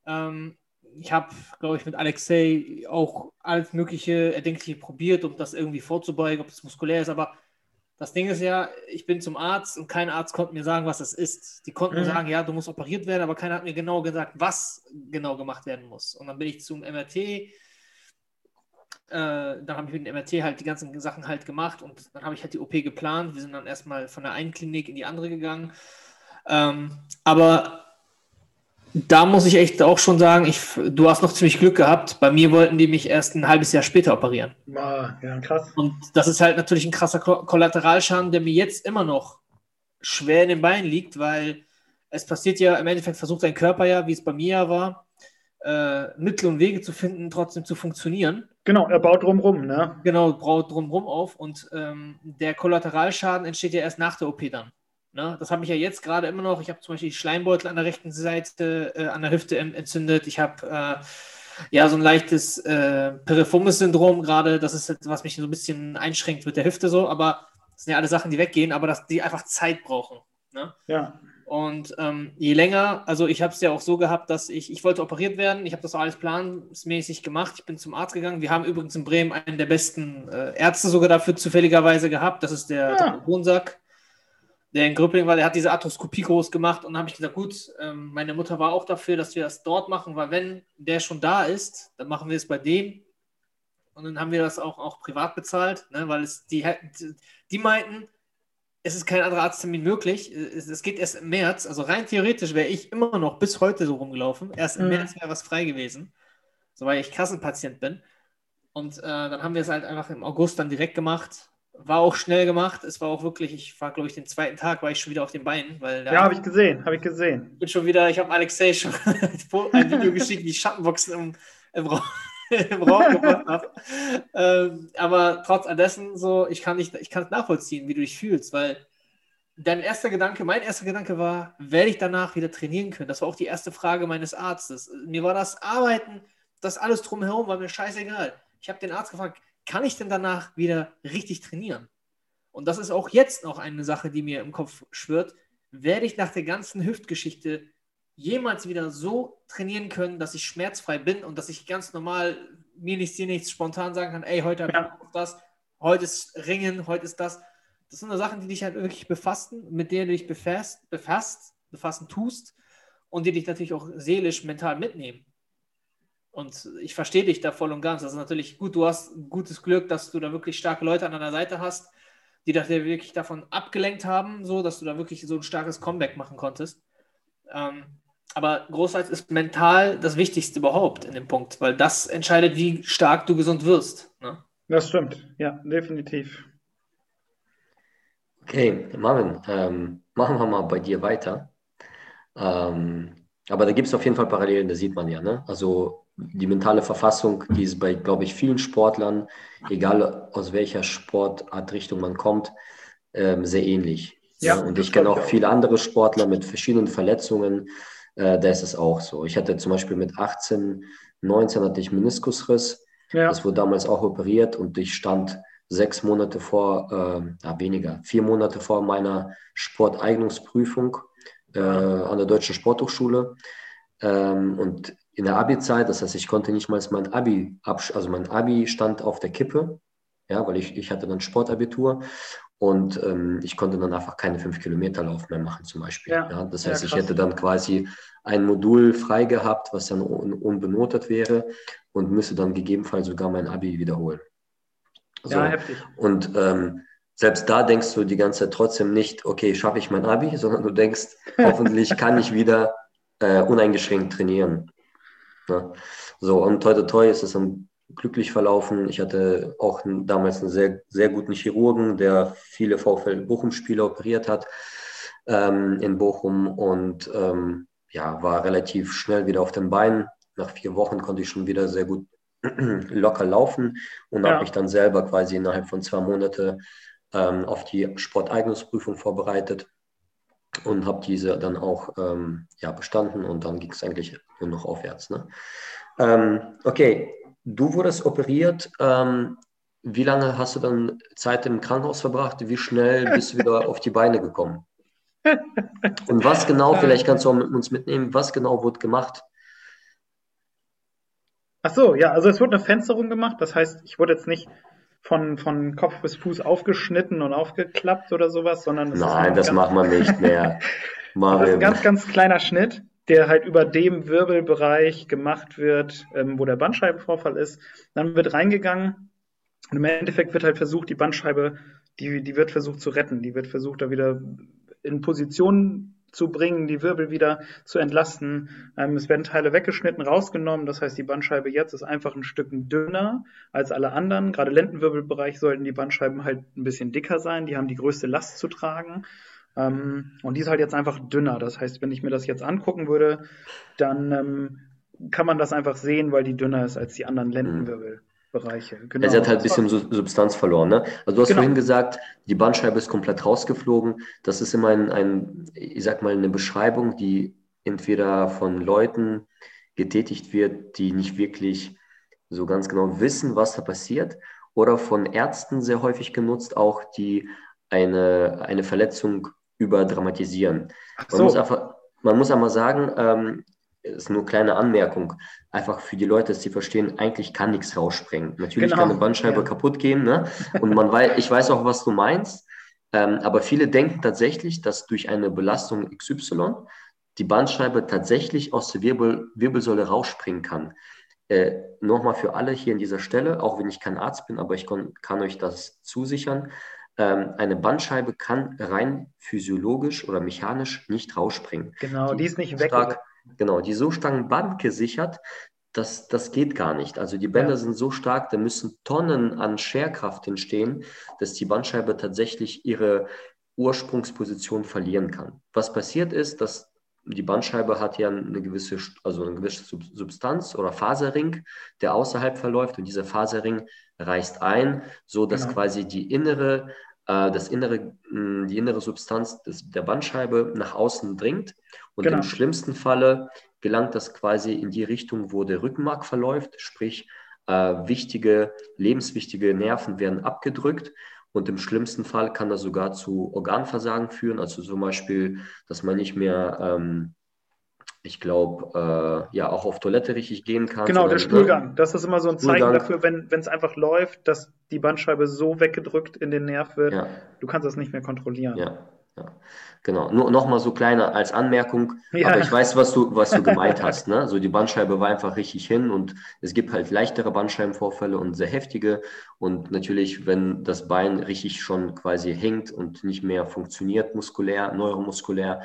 Ähm, ich habe, glaube ich, mit Alexei auch alles Mögliche Erdenkliche probiert, um das irgendwie vorzubeugen, ob es muskulär ist. Aber das Ding ist ja, ich bin zum Arzt und kein Arzt konnte mir sagen, was das ist. Die konnten mhm. sagen, ja, du musst operiert werden, aber keiner hat mir genau gesagt, was genau gemacht werden muss. Und dann bin ich zum MRT. Äh, dann habe ich mit dem MRT halt die ganzen Sachen halt gemacht und dann habe ich halt die OP geplant. Wir sind dann erstmal von der einen Klinik in die andere gegangen. Ähm, aber da muss ich echt auch schon sagen, ich, du hast noch ziemlich Glück gehabt. Bei mir wollten die mich erst ein halbes Jahr später operieren. Ah, ja, krass. Und das ist halt natürlich ein krasser Kollateralschaden, der mir jetzt immer noch schwer in den Beinen liegt, weil es passiert ja, im Endeffekt versucht dein Körper ja, wie es bei mir ja war, äh, Mittel und Wege zu finden, trotzdem zu funktionieren. Genau, er baut drumrum, ne? Genau, baut drumrum auf und ähm, der Kollateralschaden entsteht ja erst nach der OP dann. Ne? Das habe ich ja jetzt gerade immer noch. Ich habe zum Beispiel Schleimbeutel an der rechten Seite äh, an der Hüfte entzündet. Ich habe äh, ja so ein leichtes äh, Piriformis-Syndrom gerade. Das ist was mich so ein bisschen einschränkt mit der Hüfte so. Aber das sind ja alle Sachen, die weggehen, aber dass die einfach Zeit brauchen. Ne? Ja. Und ähm, je länger, also ich habe es ja auch so gehabt, dass ich, ich wollte operiert werden. Ich habe das auch alles plansmäßig gemacht. Ich bin zum Arzt gegangen. Wir haben übrigens in Bremen einen der besten äh, Ärzte sogar dafür zufälligerweise gehabt. Das ist der ja. Hohensack der in Gröbling war, der hat diese Arthroskopie groß gemacht und dann habe ich gesagt, gut, ähm, meine Mutter war auch dafür, dass wir das dort machen, weil wenn der schon da ist, dann machen wir es bei dem. Und dann haben wir das auch, auch privat bezahlt, ne, weil es die, die meinten, es ist kein anderer Arzttermin möglich. Es, es, geht erst im März. Also rein theoretisch wäre ich immer noch bis heute so rumgelaufen. Erst im mhm. März wäre was frei gewesen. So weil ich Kassenpatient bin. Und äh, dann haben wir es halt einfach im August dann direkt gemacht. War auch schnell gemacht. Es war auch wirklich, ich war, glaube ich, den zweiten Tag, war ich schon wieder auf den Beinen. Weil ja, habe ich gesehen, habe ich gesehen. Bin schon wieder, ich habe Alexei schon ein Video geschickt, wie Schattenboxen im, im Raum. im Raum gemacht habe. Ähm, aber trotz dessen, so, ich kann nicht, ich kann es nachvollziehen, wie du dich fühlst, weil dein erster Gedanke, mein erster Gedanke war, werde ich danach wieder trainieren können? Das war auch die erste Frage meines Arztes. Mir war das Arbeiten, das alles drumherum, war mir scheißegal. Ich habe den Arzt gefragt, kann ich denn danach wieder richtig trainieren? Und das ist auch jetzt noch eine Sache, die mir im Kopf schwirrt. Werde ich nach der ganzen Hüftgeschichte jemals wieder so trainieren können, dass ich schmerzfrei bin und dass ich ganz normal mir nichts, dir nichts spontan sagen kann, ey, heute ja. habe ich das, heute ist Ringen, heute ist das. Das sind Sachen, die dich halt wirklich befassen, mit denen du dich befasst, befasst, befassen tust und die dich natürlich auch seelisch, mental mitnehmen. Und ich verstehe dich da voll und ganz. Das ist natürlich gut, du hast gutes Glück, dass du da wirklich starke Leute an deiner Seite hast, die dich wirklich davon abgelenkt haben, so dass du da wirklich so ein starkes Comeback machen konntest. Ähm, aber großteils ist mental das Wichtigste überhaupt in dem Punkt, weil das entscheidet, wie stark du gesund wirst. Ne? Das stimmt, ja, definitiv. Okay, Marvin, ähm, machen wir mal bei dir weiter. Ähm, aber da gibt es auf jeden Fall Parallelen, das sieht man ja. Ne? Also die mentale Verfassung, die ist bei, glaube ich, vielen Sportlern, egal aus welcher Sportartrichtung man kommt, ähm, sehr ähnlich. Ja, ja? Und ich kenne auch viele andere Sportler mit verschiedenen Verletzungen, äh, da ist es auch so. Ich hatte zum Beispiel mit 18, 19 hatte ich Meniskusriss. Ja. Das wurde damals auch operiert und ich stand sechs Monate vor, äh, ja, weniger, vier Monate vor meiner Sporteignungsprüfung äh, an der Deutschen Sporthochschule. Ähm, und in der Abi-Zeit, das heißt, ich konnte nicht mal mein Abi, also mein Abi stand auf der Kippe, ja, weil ich, ich hatte dann Sportabitur und ähm, ich konnte dann einfach keine fünf Kilometer Lauf mehr machen zum Beispiel. Ja. ja das heißt, ja, ich hätte dann quasi ein Modul frei gehabt, was dann un unbenotet wäre und müsste dann gegebenenfalls sogar mein Abi wiederholen. So. Ja, heftig. Und ähm, selbst da denkst du die ganze Zeit trotzdem nicht, okay, schaffe ich mein Abi, sondern du denkst, hoffentlich kann ich wieder äh, uneingeschränkt trainieren. Ja. So, und toi, toi, toi ist es dann glücklich verlaufen. Ich hatte auch damals einen sehr, sehr guten Chirurgen, der viele VfL Bochum-Spieler operiert hat ähm, in Bochum und ähm, ja, war relativ schnell wieder auf den Beinen. Nach vier Wochen konnte ich schon wieder sehr gut locker laufen und ja. habe mich dann selber quasi innerhalb von zwei Monaten ähm, auf die Sporteignungsprüfung vorbereitet und habe diese dann auch ähm, ja, bestanden und dann ging es eigentlich nur noch aufwärts. Ne? Ähm, okay, Du wurdest operiert. Ähm, wie lange hast du dann Zeit im Krankenhaus verbracht? Wie schnell bist du wieder auf die Beine gekommen? Und was genau, vielleicht kannst du auch mit uns mitnehmen, was genau wurde gemacht? Ach so, ja, also es wurde eine Fensterung gemacht. Das heißt, ich wurde jetzt nicht von, von Kopf bis Fuß aufgeschnitten und aufgeklappt oder sowas, sondern Nein, das macht man nicht mehr. das ist ein ganz, ganz kleiner Schnitt der halt über dem Wirbelbereich gemacht wird, ähm, wo der Bandscheibenvorfall ist. Dann wird reingegangen und im Endeffekt wird halt versucht, die Bandscheibe, die, die wird versucht zu retten. Die wird versucht, da wieder in Position zu bringen, die Wirbel wieder zu entlasten. Ähm, es werden Teile weggeschnitten, rausgenommen. Das heißt, die Bandscheibe jetzt ist einfach ein Stück dünner als alle anderen. Gerade Lendenwirbelbereich sollten die Bandscheiben halt ein bisschen dicker sein. Die haben die größte Last zu tragen. Ähm, und die ist halt jetzt einfach dünner. Das heißt, wenn ich mir das jetzt angucken würde, dann ähm, kann man das einfach sehen, weil die dünner ist als die anderen Lendenwirbelbereiche. Genau. Sie hat halt ein bisschen Substanz verloren. Ne? Also du hast genau. vorhin gesagt, die Bandscheibe ist komplett rausgeflogen. Das ist immer ein, ein, ich sag mal, eine Beschreibung, die entweder von Leuten getätigt wird, die nicht wirklich so ganz genau wissen, was da passiert, oder von Ärzten sehr häufig genutzt, auch die eine, eine Verletzung überdramatisieren. So. Man, muss einfach, man muss einmal sagen, ähm, ist nur eine kleine Anmerkung, einfach für die Leute, dass sie verstehen, eigentlich kann nichts rausspringen. Natürlich genau. kann eine Bandscheibe ja. kaputt gehen, ne? Und man weiß, ich weiß auch, was du meinst, ähm, aber viele denken tatsächlich, dass durch eine Belastung XY die Bandscheibe tatsächlich aus der Wirbel, Wirbelsäule rausspringen kann. Äh, Nochmal für alle hier an dieser Stelle, auch wenn ich kein Arzt bin, aber ich kann, kann euch das zusichern. ähm, eine Bandscheibe kann rein physiologisch oder mechanisch nicht rausspringen. Genau, die, die ist nicht weg. Stark, genau, die so stark Band gesichert, das, das geht gar nicht. Also die Bänder ja. sind so stark, da müssen Tonnen an Scherkraft entstehen, dass die Bandscheibe tatsächlich ihre Ursprungsposition verlieren kann. Was passiert ist, dass die Bandscheibe hat ja eine gewisse, also eine gewisse Substanz oder Faserring, der außerhalb verläuft und dieser Faserring reißt ein, so dass genau. quasi die innere, das innere, die innere Substanz des, der Bandscheibe nach außen dringt und genau. im schlimmsten Falle gelangt das quasi in die Richtung, wo der Rückenmark verläuft, sprich äh, wichtige, lebenswichtige Nerven werden abgedrückt und im schlimmsten Fall kann das sogar zu Organversagen führen, also zum Beispiel, dass man nicht mehr, ähm, ich glaube, äh, ja, auch auf Toilette richtig gehen kann. Genau, der Stuhlgang. Das ist immer so ein Zeichen dafür, wenn es einfach läuft, dass die Bandscheibe so weggedrückt in den Nerv wird, ja. du kannst das nicht mehr kontrollieren. Ja, ja. Genau, nur nochmal so kleiner als Anmerkung, ja. aber ich weiß, was du, was du gemeint hast. Ne? So die Bandscheibe war einfach richtig hin und es gibt halt leichtere Bandscheibenvorfälle und sehr heftige. Und natürlich, wenn das Bein richtig schon quasi hängt und nicht mehr funktioniert, muskulär, neuromuskulär,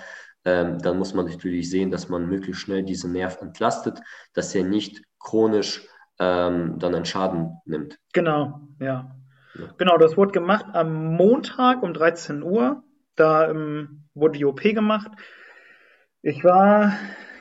ähm, dann muss man natürlich sehen, dass man möglichst schnell diesen Nerv entlastet, dass er nicht chronisch ähm, dann einen Schaden nimmt. Genau, ja. ja. Genau, das wurde gemacht am Montag um 13 Uhr. Da ähm, wurde die OP gemacht. Ich war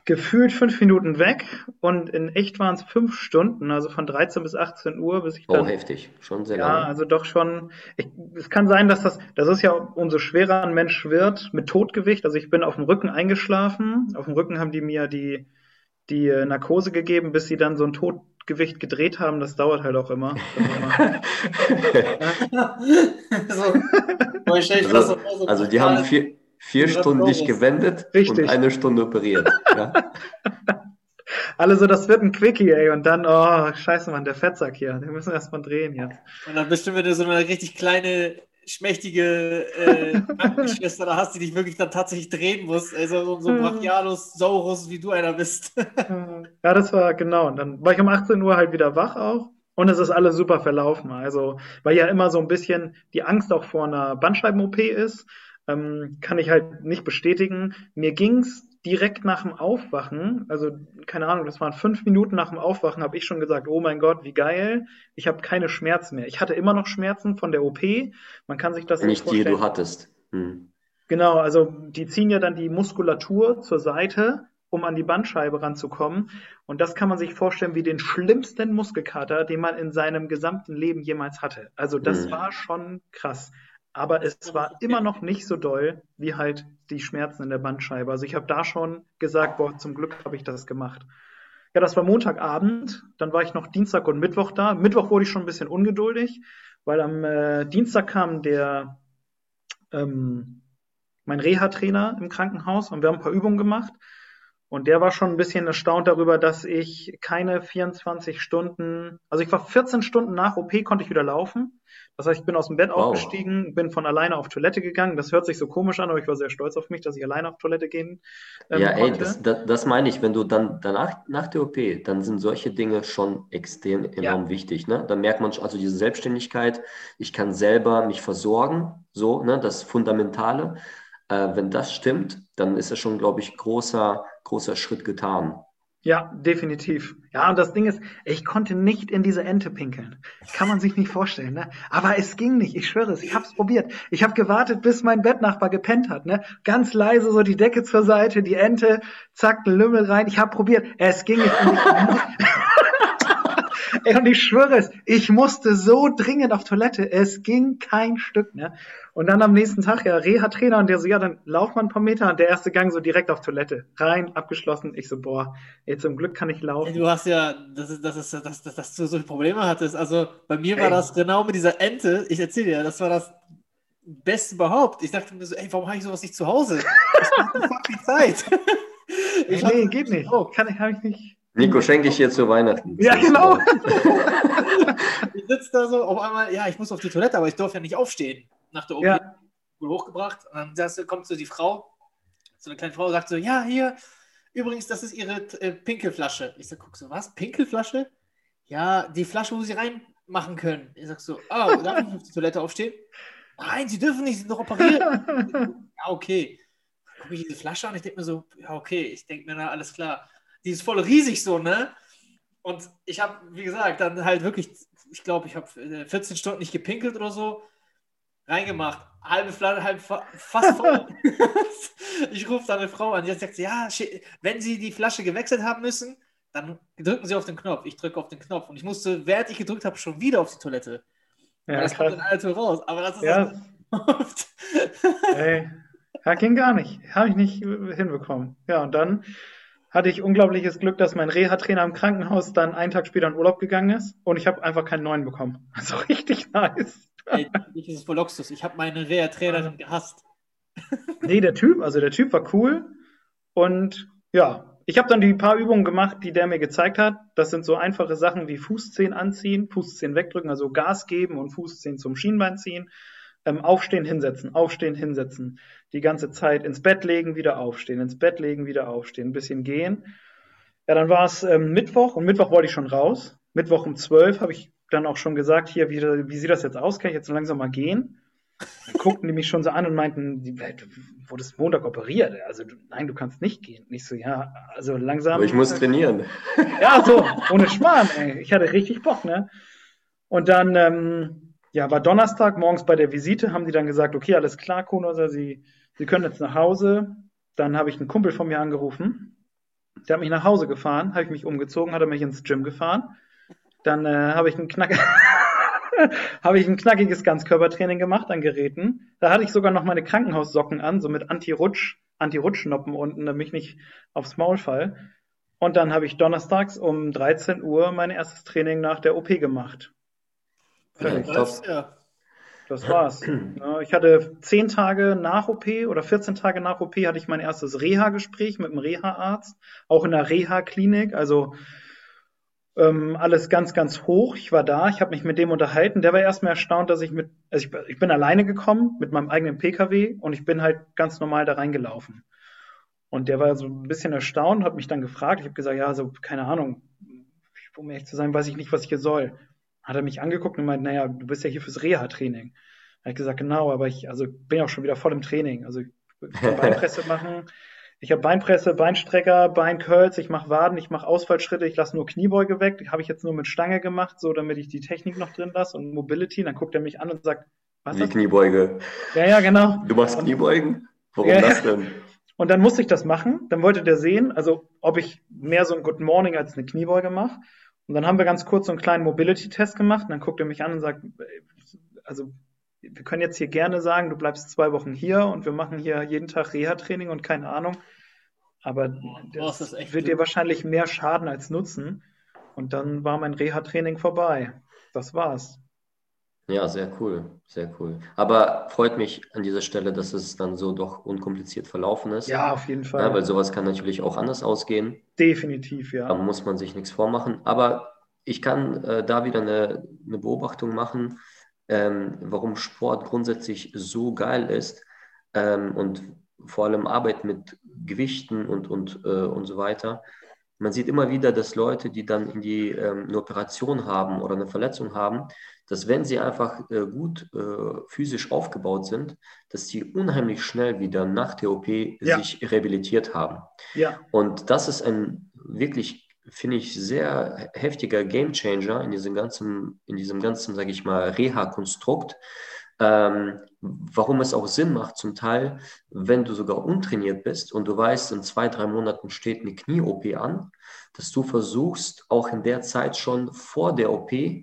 gefühlt fünf Minuten weg und in echt waren es fünf Stunden, also von 13 bis 18 Uhr, bis ich oh, dann. Oh, heftig, schon sehr lange. Ja, also doch schon. Ich, es kann sein, dass das, das ist ja umso schwerer ein Mensch wird mit Totgewicht. Also ich bin auf dem Rücken eingeschlafen. Auf dem Rücken haben die mir die, die äh, Narkose gegeben, bis sie dann so ein Totgewicht gedreht haben. Das dauert halt auch immer. also, also die haben vier vier Stunden dich gewendet Richtig. und eine Stunde operiert. Ja? Alle so, das wird ein Quickie, ey. Und dann, oh, scheiße, Mann, der Fettsack hier. Den müssen wir erstmal drehen jetzt. Und dann bist du wieder so eine richtig kleine, schmächtige äh, Krankenschwester da hast, die dich wirklich dann tatsächlich drehen muss. Also so, so Brachialus, Saurus, wie du einer bist. ja, das war genau. Und dann war ich um 18 Uhr halt wieder wach auch. Und es ist alles super verlaufen. Also, weil ja immer so ein bisschen die Angst auch vor einer Bandscheiben-OP ist ähm, kann ich halt nicht bestätigen. Mir ging's direkt nach dem Aufwachen, also keine Ahnung, das waren fünf Minuten nach dem Aufwachen, habe ich schon gesagt, oh mein Gott, wie geil, ich habe keine Schmerzen mehr. Ich hatte immer noch Schmerzen von der OP. Man kann sich das nicht vorstellen. die du hattest. Hm. Genau, also die ziehen ja dann die Muskulatur zur Seite, um an die Bandscheibe ranzukommen. Und das kann man sich vorstellen wie den schlimmsten Muskelkater, den man in seinem gesamten Leben jemals hatte. Also das hm. war schon krass aber es war immer noch nicht so doll wie halt die Schmerzen in der Bandscheibe. Also ich habe da schon gesagt, boah, zum Glück habe ich das gemacht. Ja, das war Montagabend, dann war ich noch Dienstag und Mittwoch da. Mittwoch wurde ich schon ein bisschen ungeduldig, weil am äh, Dienstag kam der ähm, mein Reha-Trainer im Krankenhaus und wir haben ein paar Übungen gemacht. Und der war schon ein bisschen erstaunt darüber, dass ich keine 24 Stunden, also ich war 14 Stunden nach OP, konnte ich wieder laufen. Das heißt, ich bin aus dem Bett wow. aufgestiegen, bin von alleine auf Toilette gegangen. Das hört sich so komisch an, aber ich war sehr stolz auf mich, dass ich alleine auf Toilette gehen ähm, Ja, ey, das, das, das, meine ich. Wenn du dann danach, nach der OP, dann sind solche Dinge schon extrem enorm ja. wichtig. Ne? Dann merkt man also diese Selbstständigkeit. Ich kann selber mich versorgen, so, ne? das Fundamentale. Äh, wenn das stimmt, dann ist es schon, glaube ich, großer, großer Schritt getan. Ja, definitiv. Ja, und das Ding ist, ich konnte nicht in diese Ente pinkeln. Kann man sich nicht vorstellen, ne? Aber es ging nicht, ich schwöre es, ich hab's probiert. Ich habe gewartet, bis mein Bettnachbar gepennt hat, ne? Ganz leise so die Decke zur Seite, die Ente, zack, Lümmel rein. Ich habe probiert, es ging nicht. Ey, und ich schwöre es, ich musste so dringend auf Toilette, es ging kein Stück, ne? Und dann am nächsten Tag, ja, Reha-Trainer, und der so, ja, dann lauf mal ein paar Meter, und der erste Gang so direkt auf Toilette. Rein, abgeschlossen. Ich so, boah, ey, zum Glück kann ich laufen. Du hast ja, das ist, das ist, dass, dass, dass du solche Probleme hattest. Also bei mir war ey. das genau mit dieser Ente, ich erzähle dir, das war das Beste überhaupt. Ich dachte mir so, ey, warum habe ich sowas nicht zu Hause? Das macht fucking Zeit. Ich nee, geht nicht. Oh. Kann ich, habe ich nicht. Nico, schenke ich dir zu Weihnachten. Ja, genau. ich sitze da so, auf einmal, ja, ich muss auf die Toilette, aber ich darf ja nicht aufstehen nach der OP ja. hochgebracht. Und dann kommt so die Frau, so eine kleine Frau, sagt so, ja, hier, übrigens, das ist ihre äh, Pinkelflasche. Ich sag, guck so, was? Pinkelflasche? Ja, die Flasche, wo sie reinmachen können. Ich sag so, oh, darf ich auf die Toilette aufstehen? nein, Sie dürfen nicht, Sie sind noch operiert. ja, okay. Gucke ich diese Flasche an, ich denke mir so, ja, okay, ich denke mir, na, alles klar. Die ist voll riesig so, ne? Und ich habe, wie gesagt, dann halt wirklich, ich glaube, ich habe 14 Stunden nicht gepinkelt oder so, reingemacht. Halbe Flasche, halb, fast voll. ich rufe dann eine Frau an, die sagt, ja, wenn Sie die Flasche gewechselt haben müssen, dann drücken Sie auf den Knopf. Ich drücke auf den Knopf. Und ich musste, während ich gedrückt habe, schon wieder auf die Toilette. Ja, das krass. kommt dann alles raus. Aber das ist ja. oft. Ey, ja, ging gar nicht. Habe ich nicht hinbekommen. Ja, und dann hatte ich unglaubliches Glück, dass mein Reha-Trainer im Krankenhaus dann einen Tag später in Urlaub gegangen ist und ich habe einfach keinen neuen bekommen. Also richtig nice. Ey, ich ist voll Luxus. Ich habe meine Reha-Trainerin gehasst. Nee, der Typ, also der Typ war cool und ja, ich habe dann die paar Übungen gemacht, die der mir gezeigt hat. Das sind so einfache Sachen wie Fußzehen anziehen, Fußzehen wegdrücken, also Gas geben und Fußzehen zum Schienbein ziehen. Ähm, aufstehen, hinsetzen, aufstehen, hinsetzen. Die ganze Zeit ins Bett legen, wieder aufstehen, ins Bett legen, wieder aufstehen, ein bisschen gehen. Ja, dann war es ähm, Mittwoch und Mittwoch wollte ich schon raus. Mittwoch um 12 habe ich dann auch schon gesagt, hier, wie, wie sieht das jetzt aus? Kann ich jetzt langsam mal gehen? Dann guckten die mich schon so an und meinten, du wurdest Montag operiert. Also nein, du kannst nicht gehen. Nicht so, ja, also langsam. Aber ich muss trainieren. Ja, so, ohne Schmarrn, ey. Ich hatte richtig Bock, ne? Und dann, ähm, ja, war Donnerstag, morgens bei der Visite, haben die dann gesagt, okay, alles klar, Konoser, Sie, Sie können jetzt nach Hause. Dann habe ich einen Kumpel von mir angerufen. Der hat mich nach Hause gefahren, habe ich mich umgezogen, hat er mich ins Gym gefahren. Dann äh, habe ich Knack. habe ich ein knackiges Ganzkörpertraining gemacht an Geräten. Da hatte ich sogar noch meine Krankenhaussocken an, so mit Anti-Rutsch, Anti-Rutschnoppen unten, damit ich nicht aufs Maul fall. Und dann habe ich donnerstags um 13 Uhr mein erstes Training nach der OP gemacht. Ja, das, ja. das war's. Ich hatte zehn Tage nach OP oder 14 Tage nach OP hatte ich mein erstes Reha-Gespräch mit einem Reha-Arzt, auch in der Reha-Klinik. Also ähm, alles ganz, ganz hoch. Ich war da, ich habe mich mit dem unterhalten. Der war erstmal erstaunt, dass ich mit, also ich, ich, bin alleine gekommen mit meinem eigenen Pkw und ich bin halt ganz normal da reingelaufen. Und der war so ein bisschen erstaunt, hat mich dann gefragt. Ich habe gesagt, ja, so, keine Ahnung, um ehrlich zu sein, weiß ich nicht, was ich hier soll. Hat er mich angeguckt und meint, naja, du bist ja hier fürs Reha-Training. Habe ich gesagt, genau, aber ich, also bin ja auch schon wieder voll im Training. Also ich kann Beinpresse machen, ich habe Beinpresse, Beinstrecker, Beincurls, ich mache Waden, ich mache Ausfallschritte, ich lasse nur Kniebeuge weg. Habe ich jetzt nur mit Stange gemacht, so damit ich die Technik noch drin lasse und Mobility. Dann guckt er mich an und sagt, was? Die Kniebeuge. Ja, ja, genau. Du machst Kniebeugen? Warum ja, das denn? Und dann musste ich das machen. Dann wollte der sehen, also ob ich mehr so ein Good Morning als eine Kniebeuge mache. Und dann haben wir ganz kurz so einen kleinen Mobility-Test gemacht. Und dann guckt er mich an und sagt, also wir können jetzt hier gerne sagen, du bleibst zwei Wochen hier und wir machen hier jeden Tag Reha-Training und keine Ahnung. Aber das, das wird dir wahrscheinlich mehr schaden als nutzen. Und dann war mein Reha-Training vorbei. Das war's. Ja, sehr cool, sehr cool. Aber freut mich an dieser Stelle, dass es dann so doch unkompliziert verlaufen ist. Ja, auf jeden Fall. Ja, weil sowas kann natürlich auch anders ausgehen. Definitiv, ja. Da muss man sich nichts vormachen. Aber ich kann äh, da wieder eine, eine Beobachtung machen ähm, warum Sport grundsätzlich so geil ist ähm, und vor allem Arbeit mit Gewichten und, und, äh, und so weiter. Man sieht immer wieder, dass Leute, die dann in die, ähm, eine Operation haben oder eine Verletzung haben, dass wenn sie einfach äh, gut äh, physisch aufgebaut sind, dass sie unheimlich schnell wieder nach der OP ja. sich rehabilitiert haben. Ja. Und das ist ein wirklich finde ich, sehr heftiger Gamechanger in diesem ganzen, in diesem ganzen, sage ich mal, Reha-Konstrukt. Ähm, warum es auch Sinn macht, zum Teil, wenn du sogar untrainiert bist und du weißt, in zwei, drei Monaten steht eine Knie-OP an, dass du versuchst, auch in der Zeit schon vor der OP äh,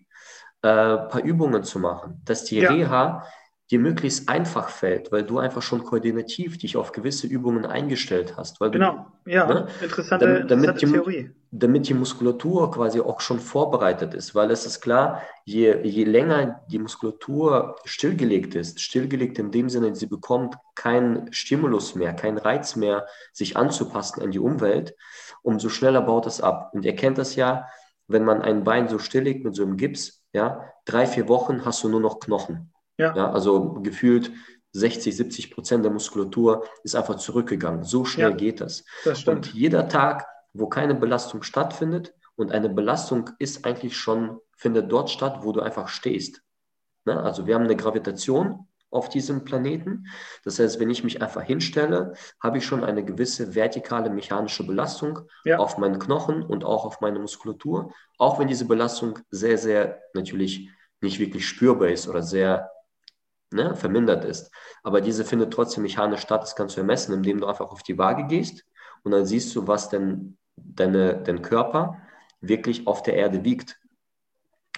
ein paar Übungen zu machen, dass die ja. Reha dir möglichst einfach fällt, weil du einfach schon koordinativ dich auf gewisse Übungen eingestellt hast. genau, du, ja, ne, interessante, damit, damit die, Theorie. Damit die Muskulatur quasi auch schon vorbereitet ist, weil es ist klar, je, je länger die Muskulatur stillgelegt ist, stillgelegt in dem Sinne, sie bekommt keinen Stimulus mehr, keinen Reiz mehr, sich anzupassen an die Umwelt, umso schneller baut es ab. Und ihr kennt das ja, wenn man ein Bein so stilllegt mit so einem Gips, ja, drei, vier Wochen hast du nur noch Knochen. Ja. ja. also gefühlt 60, 70 Prozent der Muskulatur ist einfach zurückgegangen. So schnell ja, geht das. das und jeder Tag, wo keine Belastung stattfindet, und eine Belastung ist eigentlich schon, findet dort statt, wo du einfach stehst. Ne? Also wir haben eine Gravitation auf diesem Planeten. Das heißt, wenn ich mich einfach hinstelle, habe ich schon eine gewisse vertikale mechanische Belastung ja. auf meinen Knochen und auch auf meine Muskulatur, auch wenn diese Belastung sehr, sehr natürlich nicht wirklich spürbar ist oder sehr ne, vermindert ist. Aber diese findet trotzdem mechanisch statt. Das kannst du ermessen, indem du einfach auf die Waage gehst und dann siehst du, was denn deine, dein Körper wirklich auf der Erde wiegt.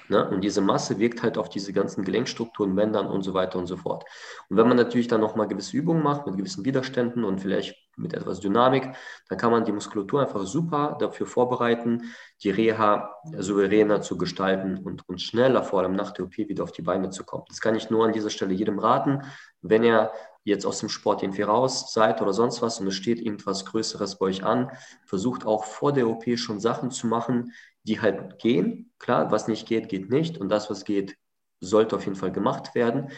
Ne? Und diese Masse wirkt halt auf diese ganzen Gelenkstrukturen, Bändern und so weiter und so fort. Und wenn man natürlich dann nochmal gewisse Übungen macht mit gewissen Widerständen und vielleicht mit etwas Dynamik, dann kann man die Muskulatur einfach super dafür vorbereiten, die Reha souveräner zu gestalten und, und schneller vor allem nach der OP wieder auf die Beine zu kommen. Das kann ich nur an dieser Stelle jedem raten, wenn ihr jetzt aus dem Sport irgendwie raus seid oder sonst was und es steht irgendwas Größeres bei euch an, versucht auch vor der OP schon Sachen zu machen, die halt gehen. Klar, was nicht geht, geht nicht. Und das, was geht, sollte auf jeden Fall gemacht werden,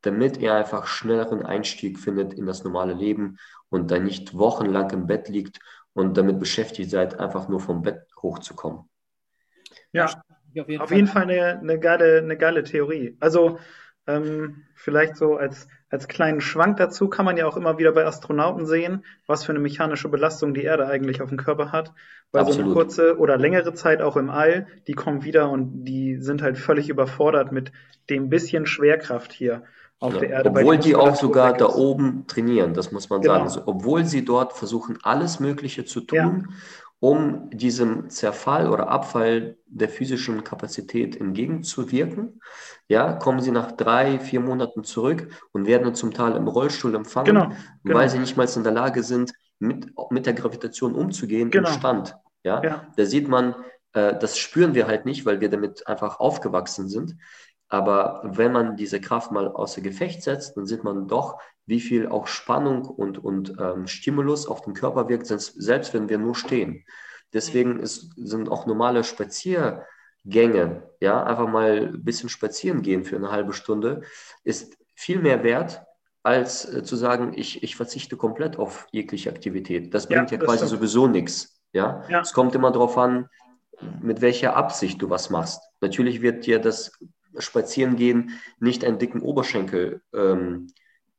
damit ihr einfach schnelleren Einstieg findet in das normale Leben und dann nicht wochenlang im Bett liegt und damit beschäftigt seid, einfach nur vom Bett hochzukommen. Ja, auf jeden, auf Fall. jeden Fall, eine, eine, geile, eine geile Theorie. Also ähm, vielleicht so als, als kleinen Schwank dazu kann man ja auch immer wieder bei Astronauten sehen, was für eine mechanische Belastung die Erde eigentlich auf dem Körper hat. Weil Absolut. so eine kurze oder längere Zeit auch im All, die kommen wieder und die sind halt völlig überfordert mit dem bisschen Schwerkraft hier auf ja. der Erde. Obwohl die, auch sogar da oben trainieren, das muss man genau. sagen. Also, obwohl sie dort versuchen, alles Mögliche zu tun, ja um diesem Zerfall oder Abfall der physischen Kapazität entgegenzuwirken. Ja, kommen sie nach drei, vier Monaten zurück und werden zum Teil im Rollstuhl empfangen, genau, genau. weil sie nicht mal in der Lage sind, mit, mit der Gravitation umzugehen genau. im Stand. Ja? ja, da sieht man, äh, das spüren wir halt nicht, weil wir damit einfach aufgewachsen sind. Aber wenn man diese Kraft mal außer Gefecht setzt, dann sieht man doch, wie viel auch Spannung und, und ähm, Stimulus auf den Körper wirkt, selbst wenn wir nur stehen. Deswegen ist, sind auch normale Spaziergänge, ja, einfach mal ein bisschen spazieren gehen für eine halbe Stunde, ist viel mehr wert, als äh, zu sagen, ich, ich verzichte komplett auf jegliche Aktivität. Das bringt ja, ja quasi stimmt. sowieso nichts. Ja? ja, es kommt immer darauf an, mit welcher Absicht du was machst. Natürlich wird dir das Spazierengehen nicht einen dicken Oberschenkel ähm,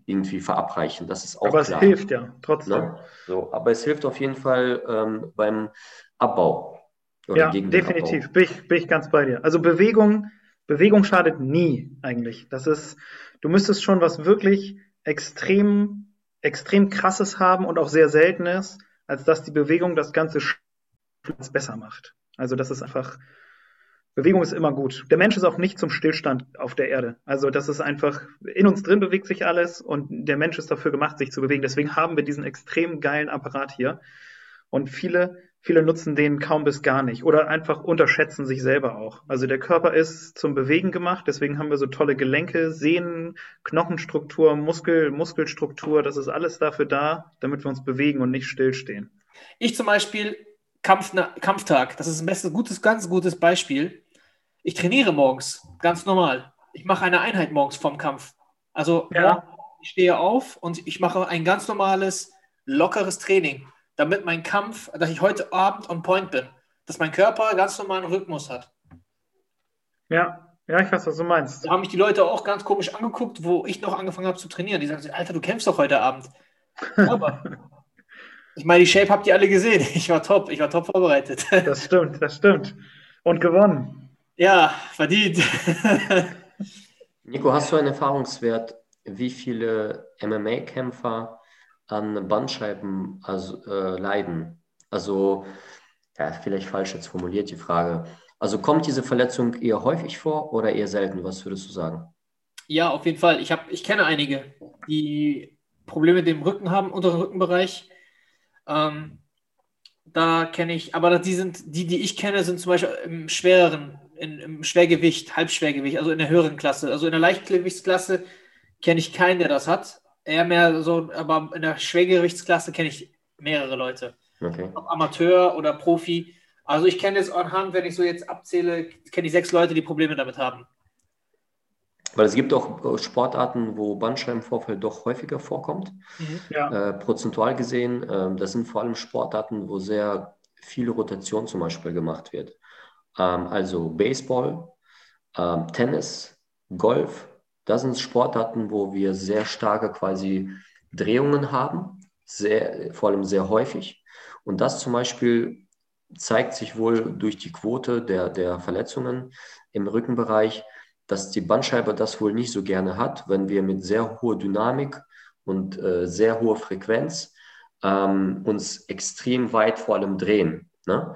irgendwie verabreichen. Das ist auch aber klar. Aber es hilft ja trotzdem. Ne? So, aber es hilft auf jeden Fall ähm, beim Abbau. ja, definitiv. Bin ich, bin ich ganz bei dir. Also Bewegung, Bewegung schadet nie eigentlich. Das ist, du müsstest schon was wirklich extrem, extrem krasses haben und auch sehr seltenes, als dass die Bewegung das Ganze besser macht. Also das ist einfach, Bewegung ist immer gut. Der Mensch ist auch nicht zum Stillstand auf der Erde. Also das ist einfach, in uns drin bewegt sich alles und der Mensch ist dafür gemacht, sich zu bewegen. Deswegen haben wir diesen extrem geilen Apparat hier. Und viele, viele nutzen den kaum bis gar nicht oder einfach unterschätzen sich selber auch. Also der Körper ist zum Bewegen gemacht, deswegen haben wir so tolle Gelenke, Sehnen, Knochenstruktur, Muskel, Muskelstruktur. Das ist alles dafür da, damit wir uns bewegen und nicht stillstehen. Ich zum Beispiel Kampf, Kampftag, das ist ein bestes, gutes, ganz gutes Beispiel ich trainiere morgens, ganz normal. Ich mache eine Einheit morgens vom Kampf. Also ja. ich stehe auf und ich mache ein ganz normales, lockeres Training, damit mein Kampf, dass ich heute Abend on point bin, dass mein Körper ganz normalen Rhythmus hat. Ja, ja, ich weiß, was du meinst. Da haben mich die Leute auch ganz komisch angeguckt, wo ich noch angefangen habe zu trainieren. Die sagen, Alter, du kämpfst doch heute Abend. Aber ich meine, die Shape habt ihr alle gesehen. Ich war top, ich war top vorbereitet. Das stimmt, das stimmt. Und gewonnen. Ja, verdient. Nico, hast du einen Erfahrungswert, wie viele MMA-Kämpfer an Bandscheiben also, äh, leiden? Also, ja, vielleicht falsch jetzt formuliert die Frage. Also kommt diese Verletzung eher häufig vor oder eher selten? Was würdest du sagen? Ja, auf jeden Fall. Ich, hab, ich kenne einige, die Probleme mit dem Rücken haben, unteren Rückenbereich. Ähm, da kenne ich, aber die sind, die, die ich kenne, sind zum Beispiel im schwereren in, im Schwergewicht, Halbschwergewicht, also in der höheren Klasse. Also in der Leichtgewichtsklasse kenne ich keinen, der das hat. Eher mehr so, aber in der Schwergewichtsklasse kenne ich mehrere Leute. Okay. Ob Amateur oder Profi. Also ich kenne jetzt anhand, wenn ich so jetzt abzähle, kenne ich sechs Leute, die Probleme damit haben. Weil es gibt auch Sportarten, wo Bandscheibenvorfall doch häufiger vorkommt. Mhm. Ja. Äh, prozentual gesehen, äh, das sind vor allem Sportarten, wo sehr viel Rotation zum Beispiel gemacht wird ähm, also Baseball, ähm, Tennis, Golf, Das sind Sportarten, wo wir sehr starke quasi Drehungen haben, sehr, vor allem sehr häufig. Und das zum Beispiel zeigt sich wohl durch die Quote der, der Verletzungen im Rückenbereich, dass die Bandscheibe das wohl nicht so gerne hat, wenn wir mit sehr hoher Dynamik und äh, sehr hoher Frequenz ähm, uns extrem weit vor allem drehen. Ne?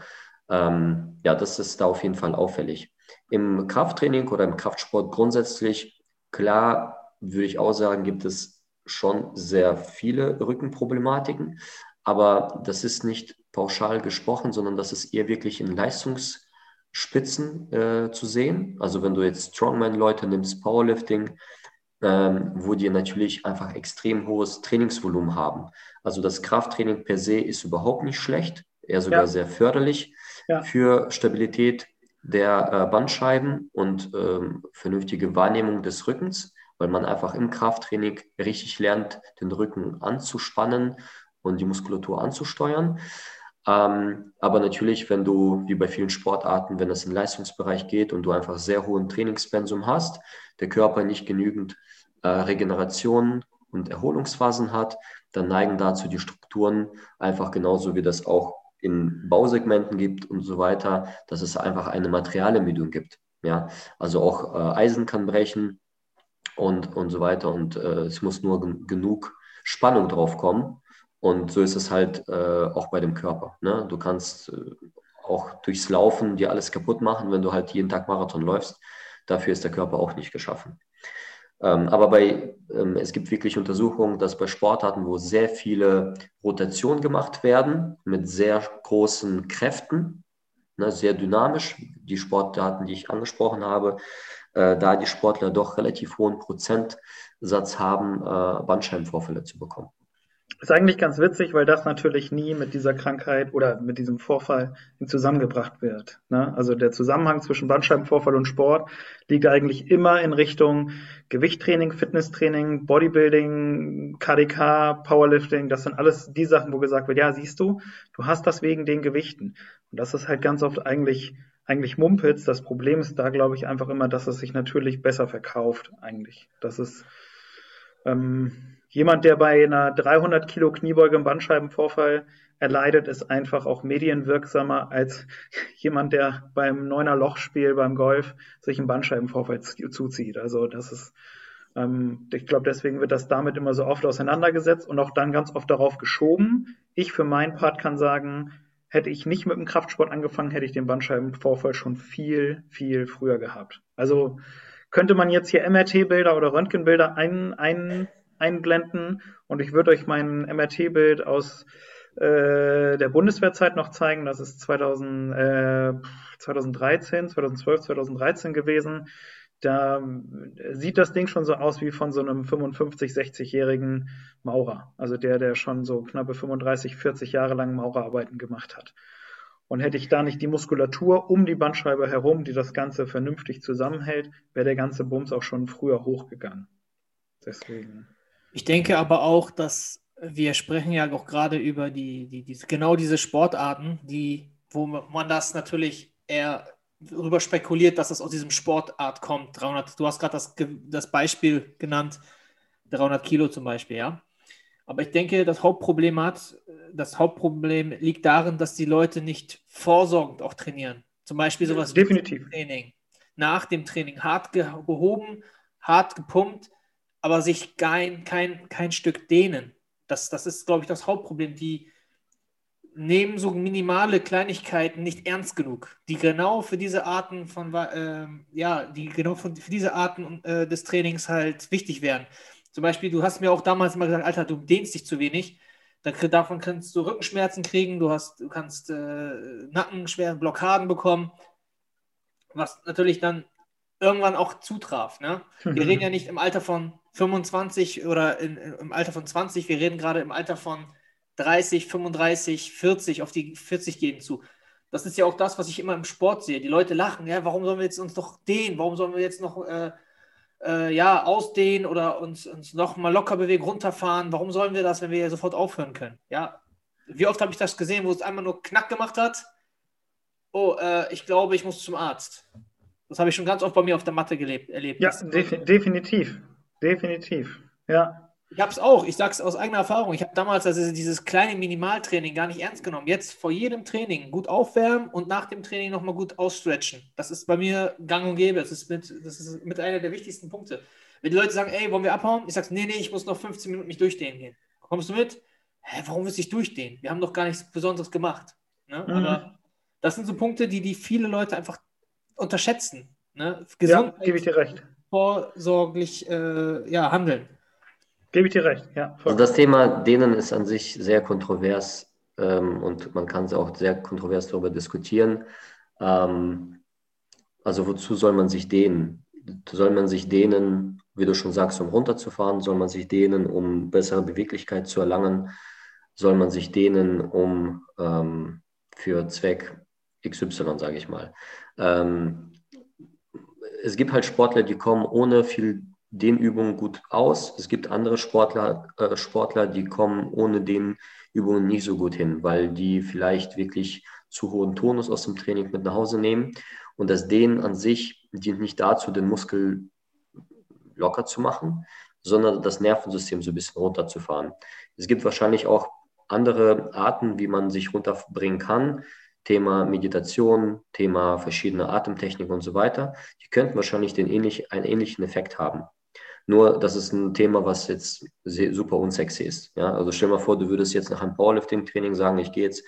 Ähm, ja, das ist da auf jeden Fall auffällig. Im Krafttraining oder im Kraftsport grundsätzlich, klar, würde ich auch sagen, gibt es schon sehr viele Rückenproblematiken, aber das ist nicht pauschal gesprochen, sondern das ist eher wirklich in Leistungsspitzen äh, zu sehen. Also wenn du jetzt Strongman-Leute nimmst, Powerlifting, ähm, wo die natürlich einfach extrem hohes Trainingsvolumen haben. Also das Krafttraining per se ist überhaupt nicht schlecht, eher sogar ja. sehr förderlich ja. für Stabilität der äh, Bandscheiben und ähm, vernünftige Wahrnehmung des Rückens, weil man einfach im Krafttraining richtig lernt, den Rücken anzuspannen und die Muskulatur anzusteuern. Ähm, aber natürlich, wenn du, wie bei vielen Sportarten, wenn es in den Leistungsbereich geht und du einfach sehr hohen Trainingspensum hast, der Körper nicht genügend äh, Regeneration und Erholungsphasen hat, dann neigen dazu die Strukturen einfach genauso wie das auch in Bausegmenten gibt und so weiter, dass es einfach eine Materialermüdung gibt. Ja, also auch äh, Eisen kann brechen und, und so weiter und äh, es muss nur genug Spannung drauf kommen. Und so ist es halt äh, auch bei dem Körper. Ne? Du kannst äh, auch durchs Laufen dir alles kaputt machen, wenn du halt jeden Tag Marathon läufst. Dafür ist der Körper auch nicht geschaffen. Ähm, aber bei, ähm, es gibt wirklich Untersuchungen, dass bei Sportarten, wo sehr viele Rotationen gemacht werden, mit sehr großen Kräften, ne, sehr dynamisch, die Sportarten, die ich angesprochen habe, äh, da die Sportler doch relativ hohen Prozentsatz haben, äh, Bandscheibenvorfälle zu bekommen. Ist eigentlich ganz witzig, weil das natürlich nie mit dieser Krankheit oder mit diesem Vorfall zusammengebracht wird. Ne? Also der Zusammenhang zwischen Bandscheibenvorfall und Sport liegt eigentlich immer in Richtung Gewichttraining, Fitnesstraining, Bodybuilding, KDK, Powerlifting. Das sind alles die Sachen, wo gesagt wird, ja, siehst du, du hast das wegen den Gewichten. Und das ist halt ganz oft eigentlich eigentlich Mumpitz. Das Problem ist da, glaube ich, einfach immer, dass es sich natürlich besser verkauft, eigentlich. Das ist, ähm, jemand, der bei einer 300 Kilo Kniebeuge im Bandscheibenvorfall erleidet, ist einfach auch medienwirksamer als jemand, der beim Neuner Lochspiel beim Golf sich einen Bandscheibenvorfall zuzieht. Also das ist, ähm, ich glaube, deswegen wird das damit immer so oft auseinandergesetzt und auch dann ganz oft darauf geschoben. Ich für meinen Part kann sagen, hätte ich nicht mit dem Kraftsport angefangen, hätte ich den Bandscheibenvorfall schon viel, viel früher gehabt. Also könnte man jetzt hier MRT-Bilder oder Röntgenbilder ein, ein einblenden und ich würde euch mein MRT-Bild aus äh, der Bundeswehrzeit noch zeigen. Das ist 2000, äh, 2013, 2012, 2013 gewesen. Da äh, sieht das Ding schon so aus wie von so einem 55, 60-jährigen Maurer. Also der, der schon so knappe 35, 40 Jahre lang Maurerarbeiten gemacht hat. Und hätte ich da nicht die Muskulatur um die Bandscheibe herum, die das Ganze vernünftig zusammenhält, wäre der ganze Bums auch schon früher hochgegangen. Deswegen. Ich denke aber auch, dass wir sprechen ja auch gerade über die, die, die, genau diese Sportarten, die, wo man das natürlich eher darüber spekuliert, dass das aus diesem Sportart kommt. 300, du hast gerade das, das Beispiel genannt, 300 Kilo zum Beispiel, ja. Aber ich denke, das Hauptproblem hat, das Hauptproblem liegt darin, dass die Leute nicht vorsorgend auch trainieren. Zum Beispiel sowas Definitiv. wie Training. Nach dem Training hart gehoben, hart gepumpt, aber sich kein, kein, kein Stück dehnen. Das, das ist, glaube ich, das Hauptproblem. Die nehmen so minimale Kleinigkeiten nicht ernst genug, die genau für diese Arten von, äh, ja, die genau für, für diese Arten äh, des Trainings halt wichtig wären. Zum Beispiel, du hast mir auch damals immer gesagt, Alter, du dehnst dich zu wenig. Davon kannst du Rückenschmerzen kriegen, du, hast, du kannst äh, Nackenschweren, Blockaden bekommen, was natürlich dann irgendwann auch zutraf. Ne? Wir reden ja nicht im Alter von 25 oder in, im Alter von 20, wir reden gerade im Alter von 30, 35, 40, auf die 40 gehen zu. Das ist ja auch das, was ich immer im Sport sehe. Die Leute lachen, ja, warum sollen wir jetzt uns noch dehnen? Warum sollen wir jetzt noch äh, äh, ja, ausdehnen oder uns, uns noch mal locker bewegen, runterfahren? Warum sollen wir das, wenn wir sofort aufhören können? Ja, wie oft habe ich das gesehen, wo es einmal nur Knack gemacht hat? Oh, äh, ich glaube, ich muss zum Arzt. Das habe ich schon ganz oft bei mir auf der Matte gelebt, erlebt. Ja, def definitiv. Definitiv. Ja. Ich habe es auch, ich sage es aus eigener Erfahrung. Ich habe damals also dieses kleine Minimaltraining gar nicht ernst genommen. Jetzt vor jedem Training gut aufwärmen und nach dem Training nochmal gut ausstretchen. Das ist bei mir gang und gäbe. Das ist mit, das ist mit einer der wichtigsten Punkte. Wenn die Leute sagen, ey, wollen wir abhauen? Ich sage, nee, nee, ich muss noch 15 Minuten mich durchdehnen gehen. Kommst du mit? Hä, warum willst du dich durchdehnen? Wir haben doch gar nichts Besonderes gemacht. Ne? Mhm. Aber das sind so Punkte, die, die viele Leute einfach unterschätzen. Ne? Gesundheit, ja, gebe ich dir recht. Vorsorglich äh, ja, handeln. Gebe ich dir recht, ja. Also das Thema Dehnen ist an sich sehr kontrovers ähm, und man kann es auch sehr kontrovers darüber diskutieren. Ähm, also wozu soll man sich dehnen? Soll man sich dehnen, wie du schon sagst, um runterzufahren? Soll man sich dehnen, um bessere Beweglichkeit zu erlangen? Soll man sich dehnen, um ähm, für Zweck XY, sage ich mal? Ähm, es gibt halt Sportler, die kommen ohne viel den Übungen gut aus. Es gibt andere Sportler, äh, Sportler, die kommen ohne den Übungen nicht so gut hin, weil die vielleicht wirklich zu hohen Tonus aus dem Training mit nach Hause nehmen. Und das Dehnen an sich dient nicht dazu, den Muskel locker zu machen, sondern das Nervensystem so ein bisschen runterzufahren. Es gibt wahrscheinlich auch andere Arten, wie man sich runterbringen kann. Thema Meditation, Thema verschiedene Atemtechniken und so weiter. Die könnten wahrscheinlich den ähnlich, einen ähnlichen Effekt haben. Nur, das ist ein Thema, was jetzt super unsexy ist. Ja? Also stell mal vor, du würdest jetzt nach einem Powerlifting-Training sagen, ich gehe jetzt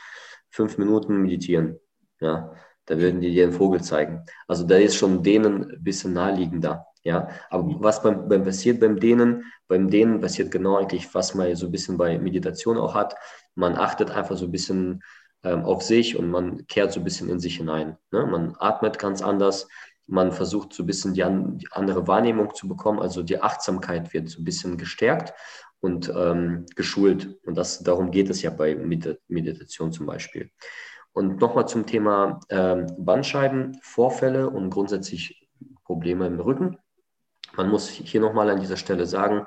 fünf Minuten meditieren. Ja? Da würden die dir einen Vogel zeigen. Also da ist schon denen ein bisschen naheliegender. Ja, aber was beim, beim passiert beim Dehnen? Beim Dehnen passiert genau eigentlich, was man so ein bisschen bei Meditation auch hat. Man achtet einfach so ein bisschen ähm, auf sich und man kehrt so ein bisschen in sich hinein. Ne? Man atmet ganz anders, man versucht so ein bisschen die, an, die, andere Wahrnehmung zu bekommen. Also die Achtsamkeit wird so ein bisschen gestärkt und ähm, geschult. Und das, darum geht es ja bei Meditation zum Beispiel. Und nochmal zum Thema ähm, Bandscheibenvorfälle und grundsätzlich Probleme im Rücken. Man muss hier nochmal an dieser Stelle sagen,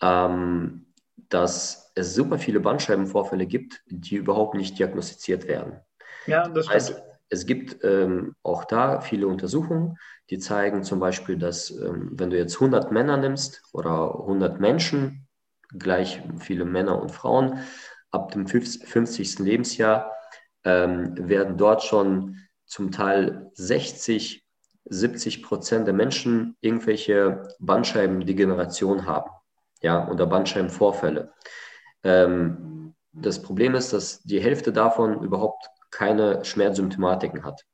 ähm, dass es super viele Bandscheibenvorfälle gibt, die überhaupt nicht diagnostiziert werden. Ja, das, das heißt, es gibt ähm, auch da viele Untersuchungen, die zeigen zum Beispiel, dass ähm, wenn du jetzt 100 Männer nimmst oder 100 Menschen, gleich viele Männer und Frauen, ab dem 50. Lebensjahr ähm, werden dort schon zum Teil 60, 70 Prozent der Menschen irgendwelche Bandscheibendegeneration haben ja, oder Bandscheibenvorfälle. Ähm, das Problem ist, dass die Hälfte davon überhaupt keine Schmerzsymptomatiken hat.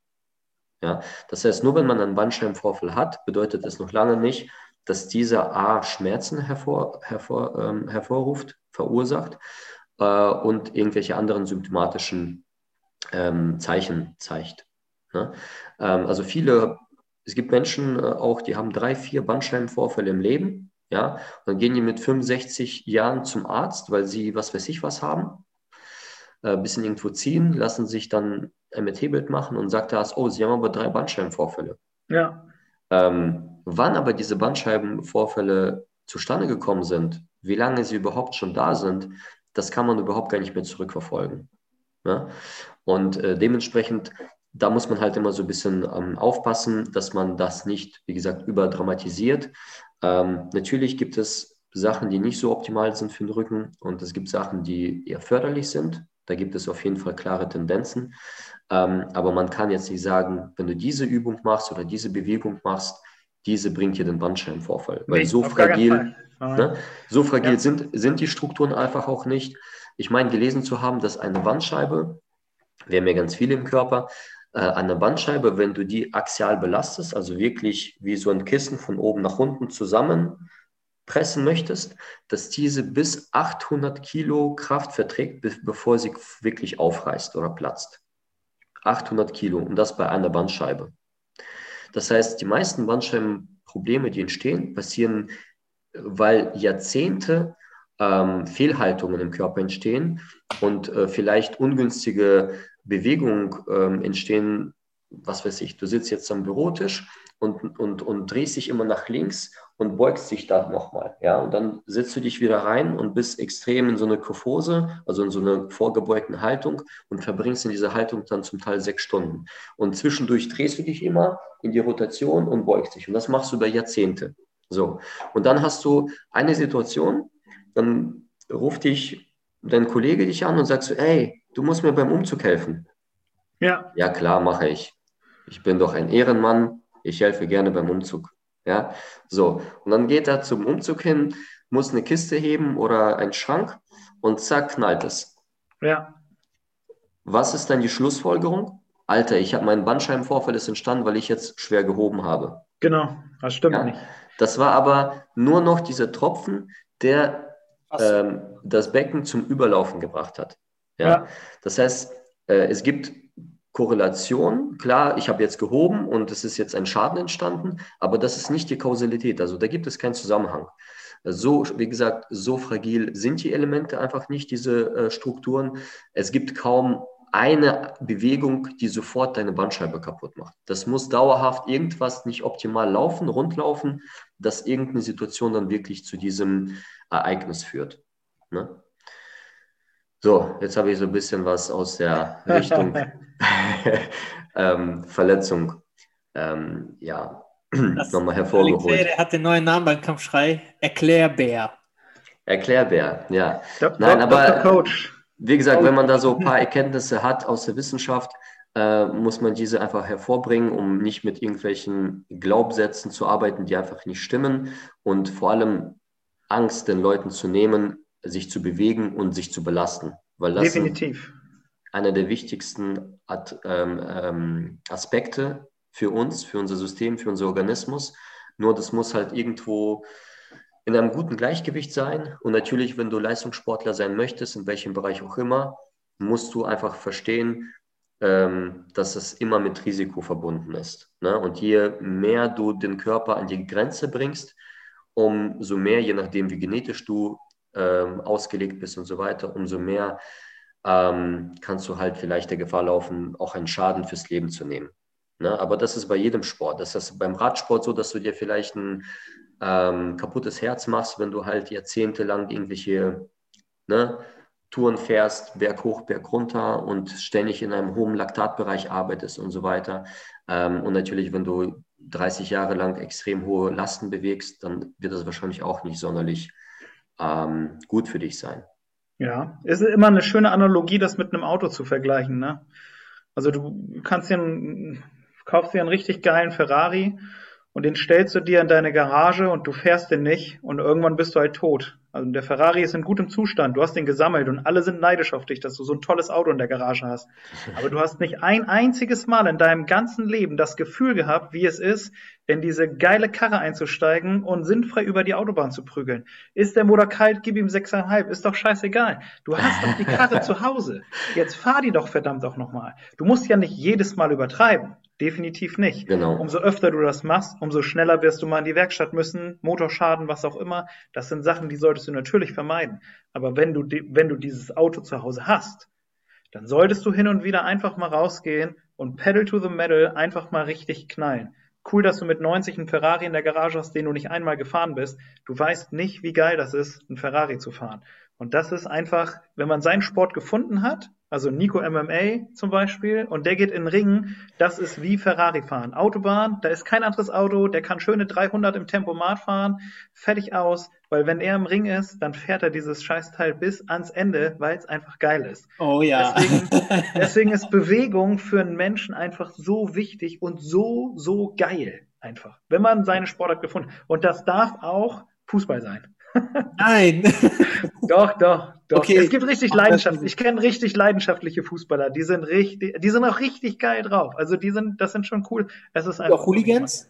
Ja, das heißt, nur wenn man einen Bandscheibenvorfall hat, bedeutet es noch lange nicht, dass dieser A Schmerzen hervor, hervor, ähm, hervorruft, verursacht äh, und irgendwelche anderen symptomatischen ähm, Zeichen zeigt. Ne? Ähm, also viele, es gibt Menschen äh, auch, die haben drei, vier Bandscheibenvorfälle im Leben, ja, und dann gehen die mit 65 Jahren zum Arzt, weil sie was weiß ich was haben ein äh, bisschen irgendwo ziehen, lassen sich dann ein MRT-Bild machen und sagt das, oh, Sie haben aber drei Bandscheibenvorfälle. Ja. Ähm, wann aber diese Bandscheibenvorfälle zustande gekommen sind, wie lange sie überhaupt schon da sind, das kann man überhaupt gar nicht mehr zurückverfolgen. Ja? Und äh, dementsprechend, da muss man halt immer so ein bisschen ähm, aufpassen, dass man das nicht, wie gesagt, überdramatisiert. Ähm, natürlich gibt es Sachen, die nicht so optimal sind für den Rücken und es gibt Sachen, die eher förderlich sind. Da gibt es auf jeden Fall klare Tendenzen. Ähm, aber man kann jetzt nicht sagen, wenn du diese Übung machst oder diese Bewegung machst, diese bringt dir den Bandscheibenvorfall. Weil nee, so fragil, ne, so fragil ja. sind, sind die Strukturen einfach auch nicht. Ich meine, gelesen zu haben, dass eine Bandscheibe, wir haben ja ganz viele im Körper, äh, eine Bandscheibe, wenn du die axial belastest, also wirklich wie so ein Kissen von oben nach unten zusammen pressen möchtest, dass diese bis 800 Kilo Kraft verträgt, bevor sie wirklich aufreißt oder platzt. 800 Kilo und das bei einer Bandscheibe. Das heißt, die meisten Bandscheibenprobleme, die entstehen, passieren, weil Jahrzehnte ähm, Fehlhaltungen im Körper entstehen und äh, vielleicht ungünstige Bewegungen ähm, entstehen, was weiß ich, du sitzt jetzt am Bürotisch und, und, und drehst dich immer nach links und beugst dich da nochmal. Ja? Und dann setzt du dich wieder rein und bist extrem in so eine Kyphose, also in so einer vorgebeugten Haltung und verbringst in dieser Haltung dann zum Teil sechs Stunden. Und zwischendurch drehst du dich immer in die Rotation und beugst dich. Und das machst du über Jahrzehnte. So. Und dann hast du eine Situation, dann ruft dich dein Kollege dich an und sagst so, ey, du musst mir beim Umzug helfen. Ja. Ja, klar, mache ich. Ich bin doch ein Ehrenmann. Ich helfe gerne beim Umzug. Ja, so. Und dann geht er zum Umzug hin, muss eine Kiste heben oder einen Schrank und zack, knallt es. Ja. Was ist dann die Schlussfolgerung? Alter, ich habe meinen Bandscheibenvorfall ist entstanden, weil ich jetzt schwer gehoben habe. Genau, das stimmt ja. nicht. Das war aber nur noch dieser Tropfen, der ähm, das Becken zum Überlaufen gebracht hat. Ja. ja. Das heißt, äh, es gibt Korrelation. Klar, ich habe jetzt gehoben und es ist jetzt ein Schaden entstanden, aber das ist nicht die Kausalität. Also da gibt es keinen Zusammenhang. So, wie gesagt, so fragil sind die Elemente einfach nicht, diese äh, Strukturen. Es gibt kaum eine Bewegung, die sofort deine Bandscheibe kaputt macht. Das muss dauerhaft irgendwas nicht optimal laufen, rundlaufen, dass irgendeine Situation dann wirklich zu diesem Ereignis führt. Ne? So, jetzt habe ich so ein bisschen was aus der Richtung ähm, Verletzung ähm, ja, nochmal hervorgeholt. Der hat den neuen Namen beim Kampfschrei, Erklärbär. Erklärbär, ja. Dr. Nein, aber Coach. wie gesagt, wenn man da so ein paar Erkenntnisse hat aus der Wissenschaft, äh, muss man diese einfach hervorbringen, um nicht mit irgendwelchen Glaubsätzen zu arbeiten, die einfach nicht stimmen und vor allem Angst den Leuten zu nehmen, sich zu bewegen und sich zu belasten. Weil das Definitiv. einer der wichtigsten ähm, ähm, Aspekte für uns, für unser System, für unser Organismus. Nur das muss halt irgendwo in einem guten Gleichgewicht sein. Und natürlich, wenn du Leistungssportler sein möchtest, in welchem Bereich auch immer, musst du einfach verstehen, ähm, dass es immer mit Risiko verbunden ist. Ne? Und je mehr du den Körper an die Grenze bringst, umso mehr, je nachdem, wie genetisch du ähm, ausgelegt bist und so weiter, umso mehr ähm, kannst du halt vielleicht der Gefahr laufen, auch einen Schaden fürs Leben zu nehmen. Ne? Aber das ist bei jedem Sport. Das ist beim Radsport so, dass du dir vielleicht ein ähm, kaputtes Herz machst, wenn du halt jahrzehntelang irgendwelche ne, Touren fährst, Berg hoch, Berg runter und ständig in einem hohen Laktatbereich arbeitest und so weiter. Ähm, und natürlich, wenn du 30 Jahre lang extrem hohe Lasten bewegst, dann wird das wahrscheinlich auch nicht sonderlich ähm, gut für dich sein. Ja, ist immer eine schöne Analogie, das mit einem Auto zu vergleichen. Ne? Also du kannst dir einen, kaufst dir einen richtig geilen Ferrari und den stellst du dir in deine Garage und du fährst den nicht und irgendwann bist du halt tot. Also der Ferrari ist in gutem Zustand, du hast den gesammelt und alle sind neidisch auf dich, dass du so ein tolles Auto in der Garage hast. Aber du hast nicht ein einziges Mal in deinem ganzen Leben das Gefühl gehabt, wie es ist, in diese geile Karre einzusteigen und sinnfrei über die Autobahn zu prügeln. Ist der Motor kalt, gib ihm sechseinhalb, ist doch scheißegal. Du hast doch die Karre zu Hause. Jetzt fahr die doch verdammt auch nochmal. Du musst ja nicht jedes Mal übertreiben. Definitiv nicht. Genau. Umso öfter du das machst, umso schneller wirst du mal in die Werkstatt müssen, Motorschaden, was auch immer. Das sind Sachen, die solltest du natürlich vermeiden. Aber wenn du, wenn du dieses Auto zu Hause hast, dann solltest du hin und wieder einfach mal rausgehen und Pedal to the Metal einfach mal richtig knallen. Cool, dass du mit 90 einen Ferrari in der Garage hast, den du nicht einmal gefahren bist. Du weißt nicht, wie geil das ist, einen Ferrari zu fahren. Und das ist einfach, wenn man seinen Sport gefunden hat, also Nico MMA zum Beispiel, und der geht in den Ring, das ist wie Ferrari fahren. Autobahn, da ist kein anderes Auto, der kann schöne 300 im Tempomat fahren, fertig aus, weil wenn er im Ring ist, dann fährt er dieses Scheißteil bis ans Ende, weil es einfach geil ist. Oh ja. Deswegen, deswegen ist Bewegung für einen Menschen einfach so wichtig und so, so geil einfach, wenn man seine Sportart gefunden. Und das darf auch Fußball sein. Nein. doch, doch, doch. Okay. Es gibt richtig Leidenschaft. Ich kenne richtig leidenschaftliche Fußballer. Die sind richtig, die sind auch richtig geil drauf. Also die sind, das sind schon cool. Es ist einfach. Auch Hooligans?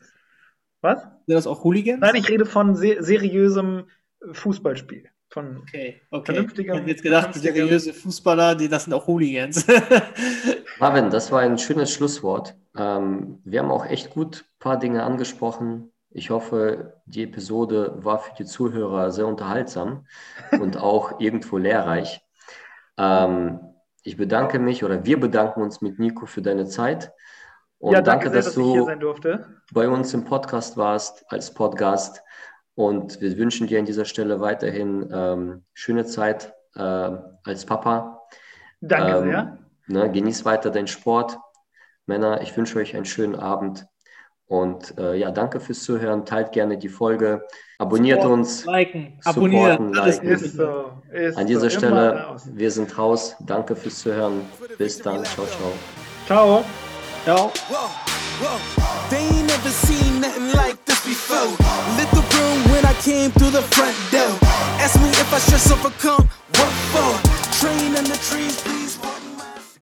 Was? Sind das auch Hooligans? Nein, ich rede von se seriösem Fußballspiel. Von okay, okay. vernünftigem. Ich hätte jetzt gedacht, seriöse Fußballer, die, das sind auch Hooligans. Marvin, das war ein schönes Schlusswort. Ähm, wir haben auch echt gut ein paar Dinge angesprochen, ich hoffe, die Episode war für die Zuhörer sehr unterhaltsam und auch irgendwo lehrreich. Ähm, ich bedanke mich oder wir bedanken uns mit Nico für deine Zeit Und ja, danke, danke sehr, dass, dass du bei uns im Podcast warst als Podcast. Und wir wünschen dir an dieser Stelle weiterhin ähm, schöne Zeit äh, als Papa. Danke Ähm, sehr. Ne, genieß weiter deinen Sport. Männer, ich wünsche euch einen schönen Abend. Und äh, ja, danke fürs Zuhören. Teilt gerne die Folge. Abonniert Supporten, uns. Liken, abonnieren, alles liken. Ist so. Ist An dieser so. Stelle, wir sind raus. Danke fürs Zuhören. Bis dann. Ciao, ciao. Ciao. Ciao. Whoa, whoa. They ain't never seen nothing like this before. Lit the room when I came through the front door. Ask me if I should overcome. What for? Train in the trees.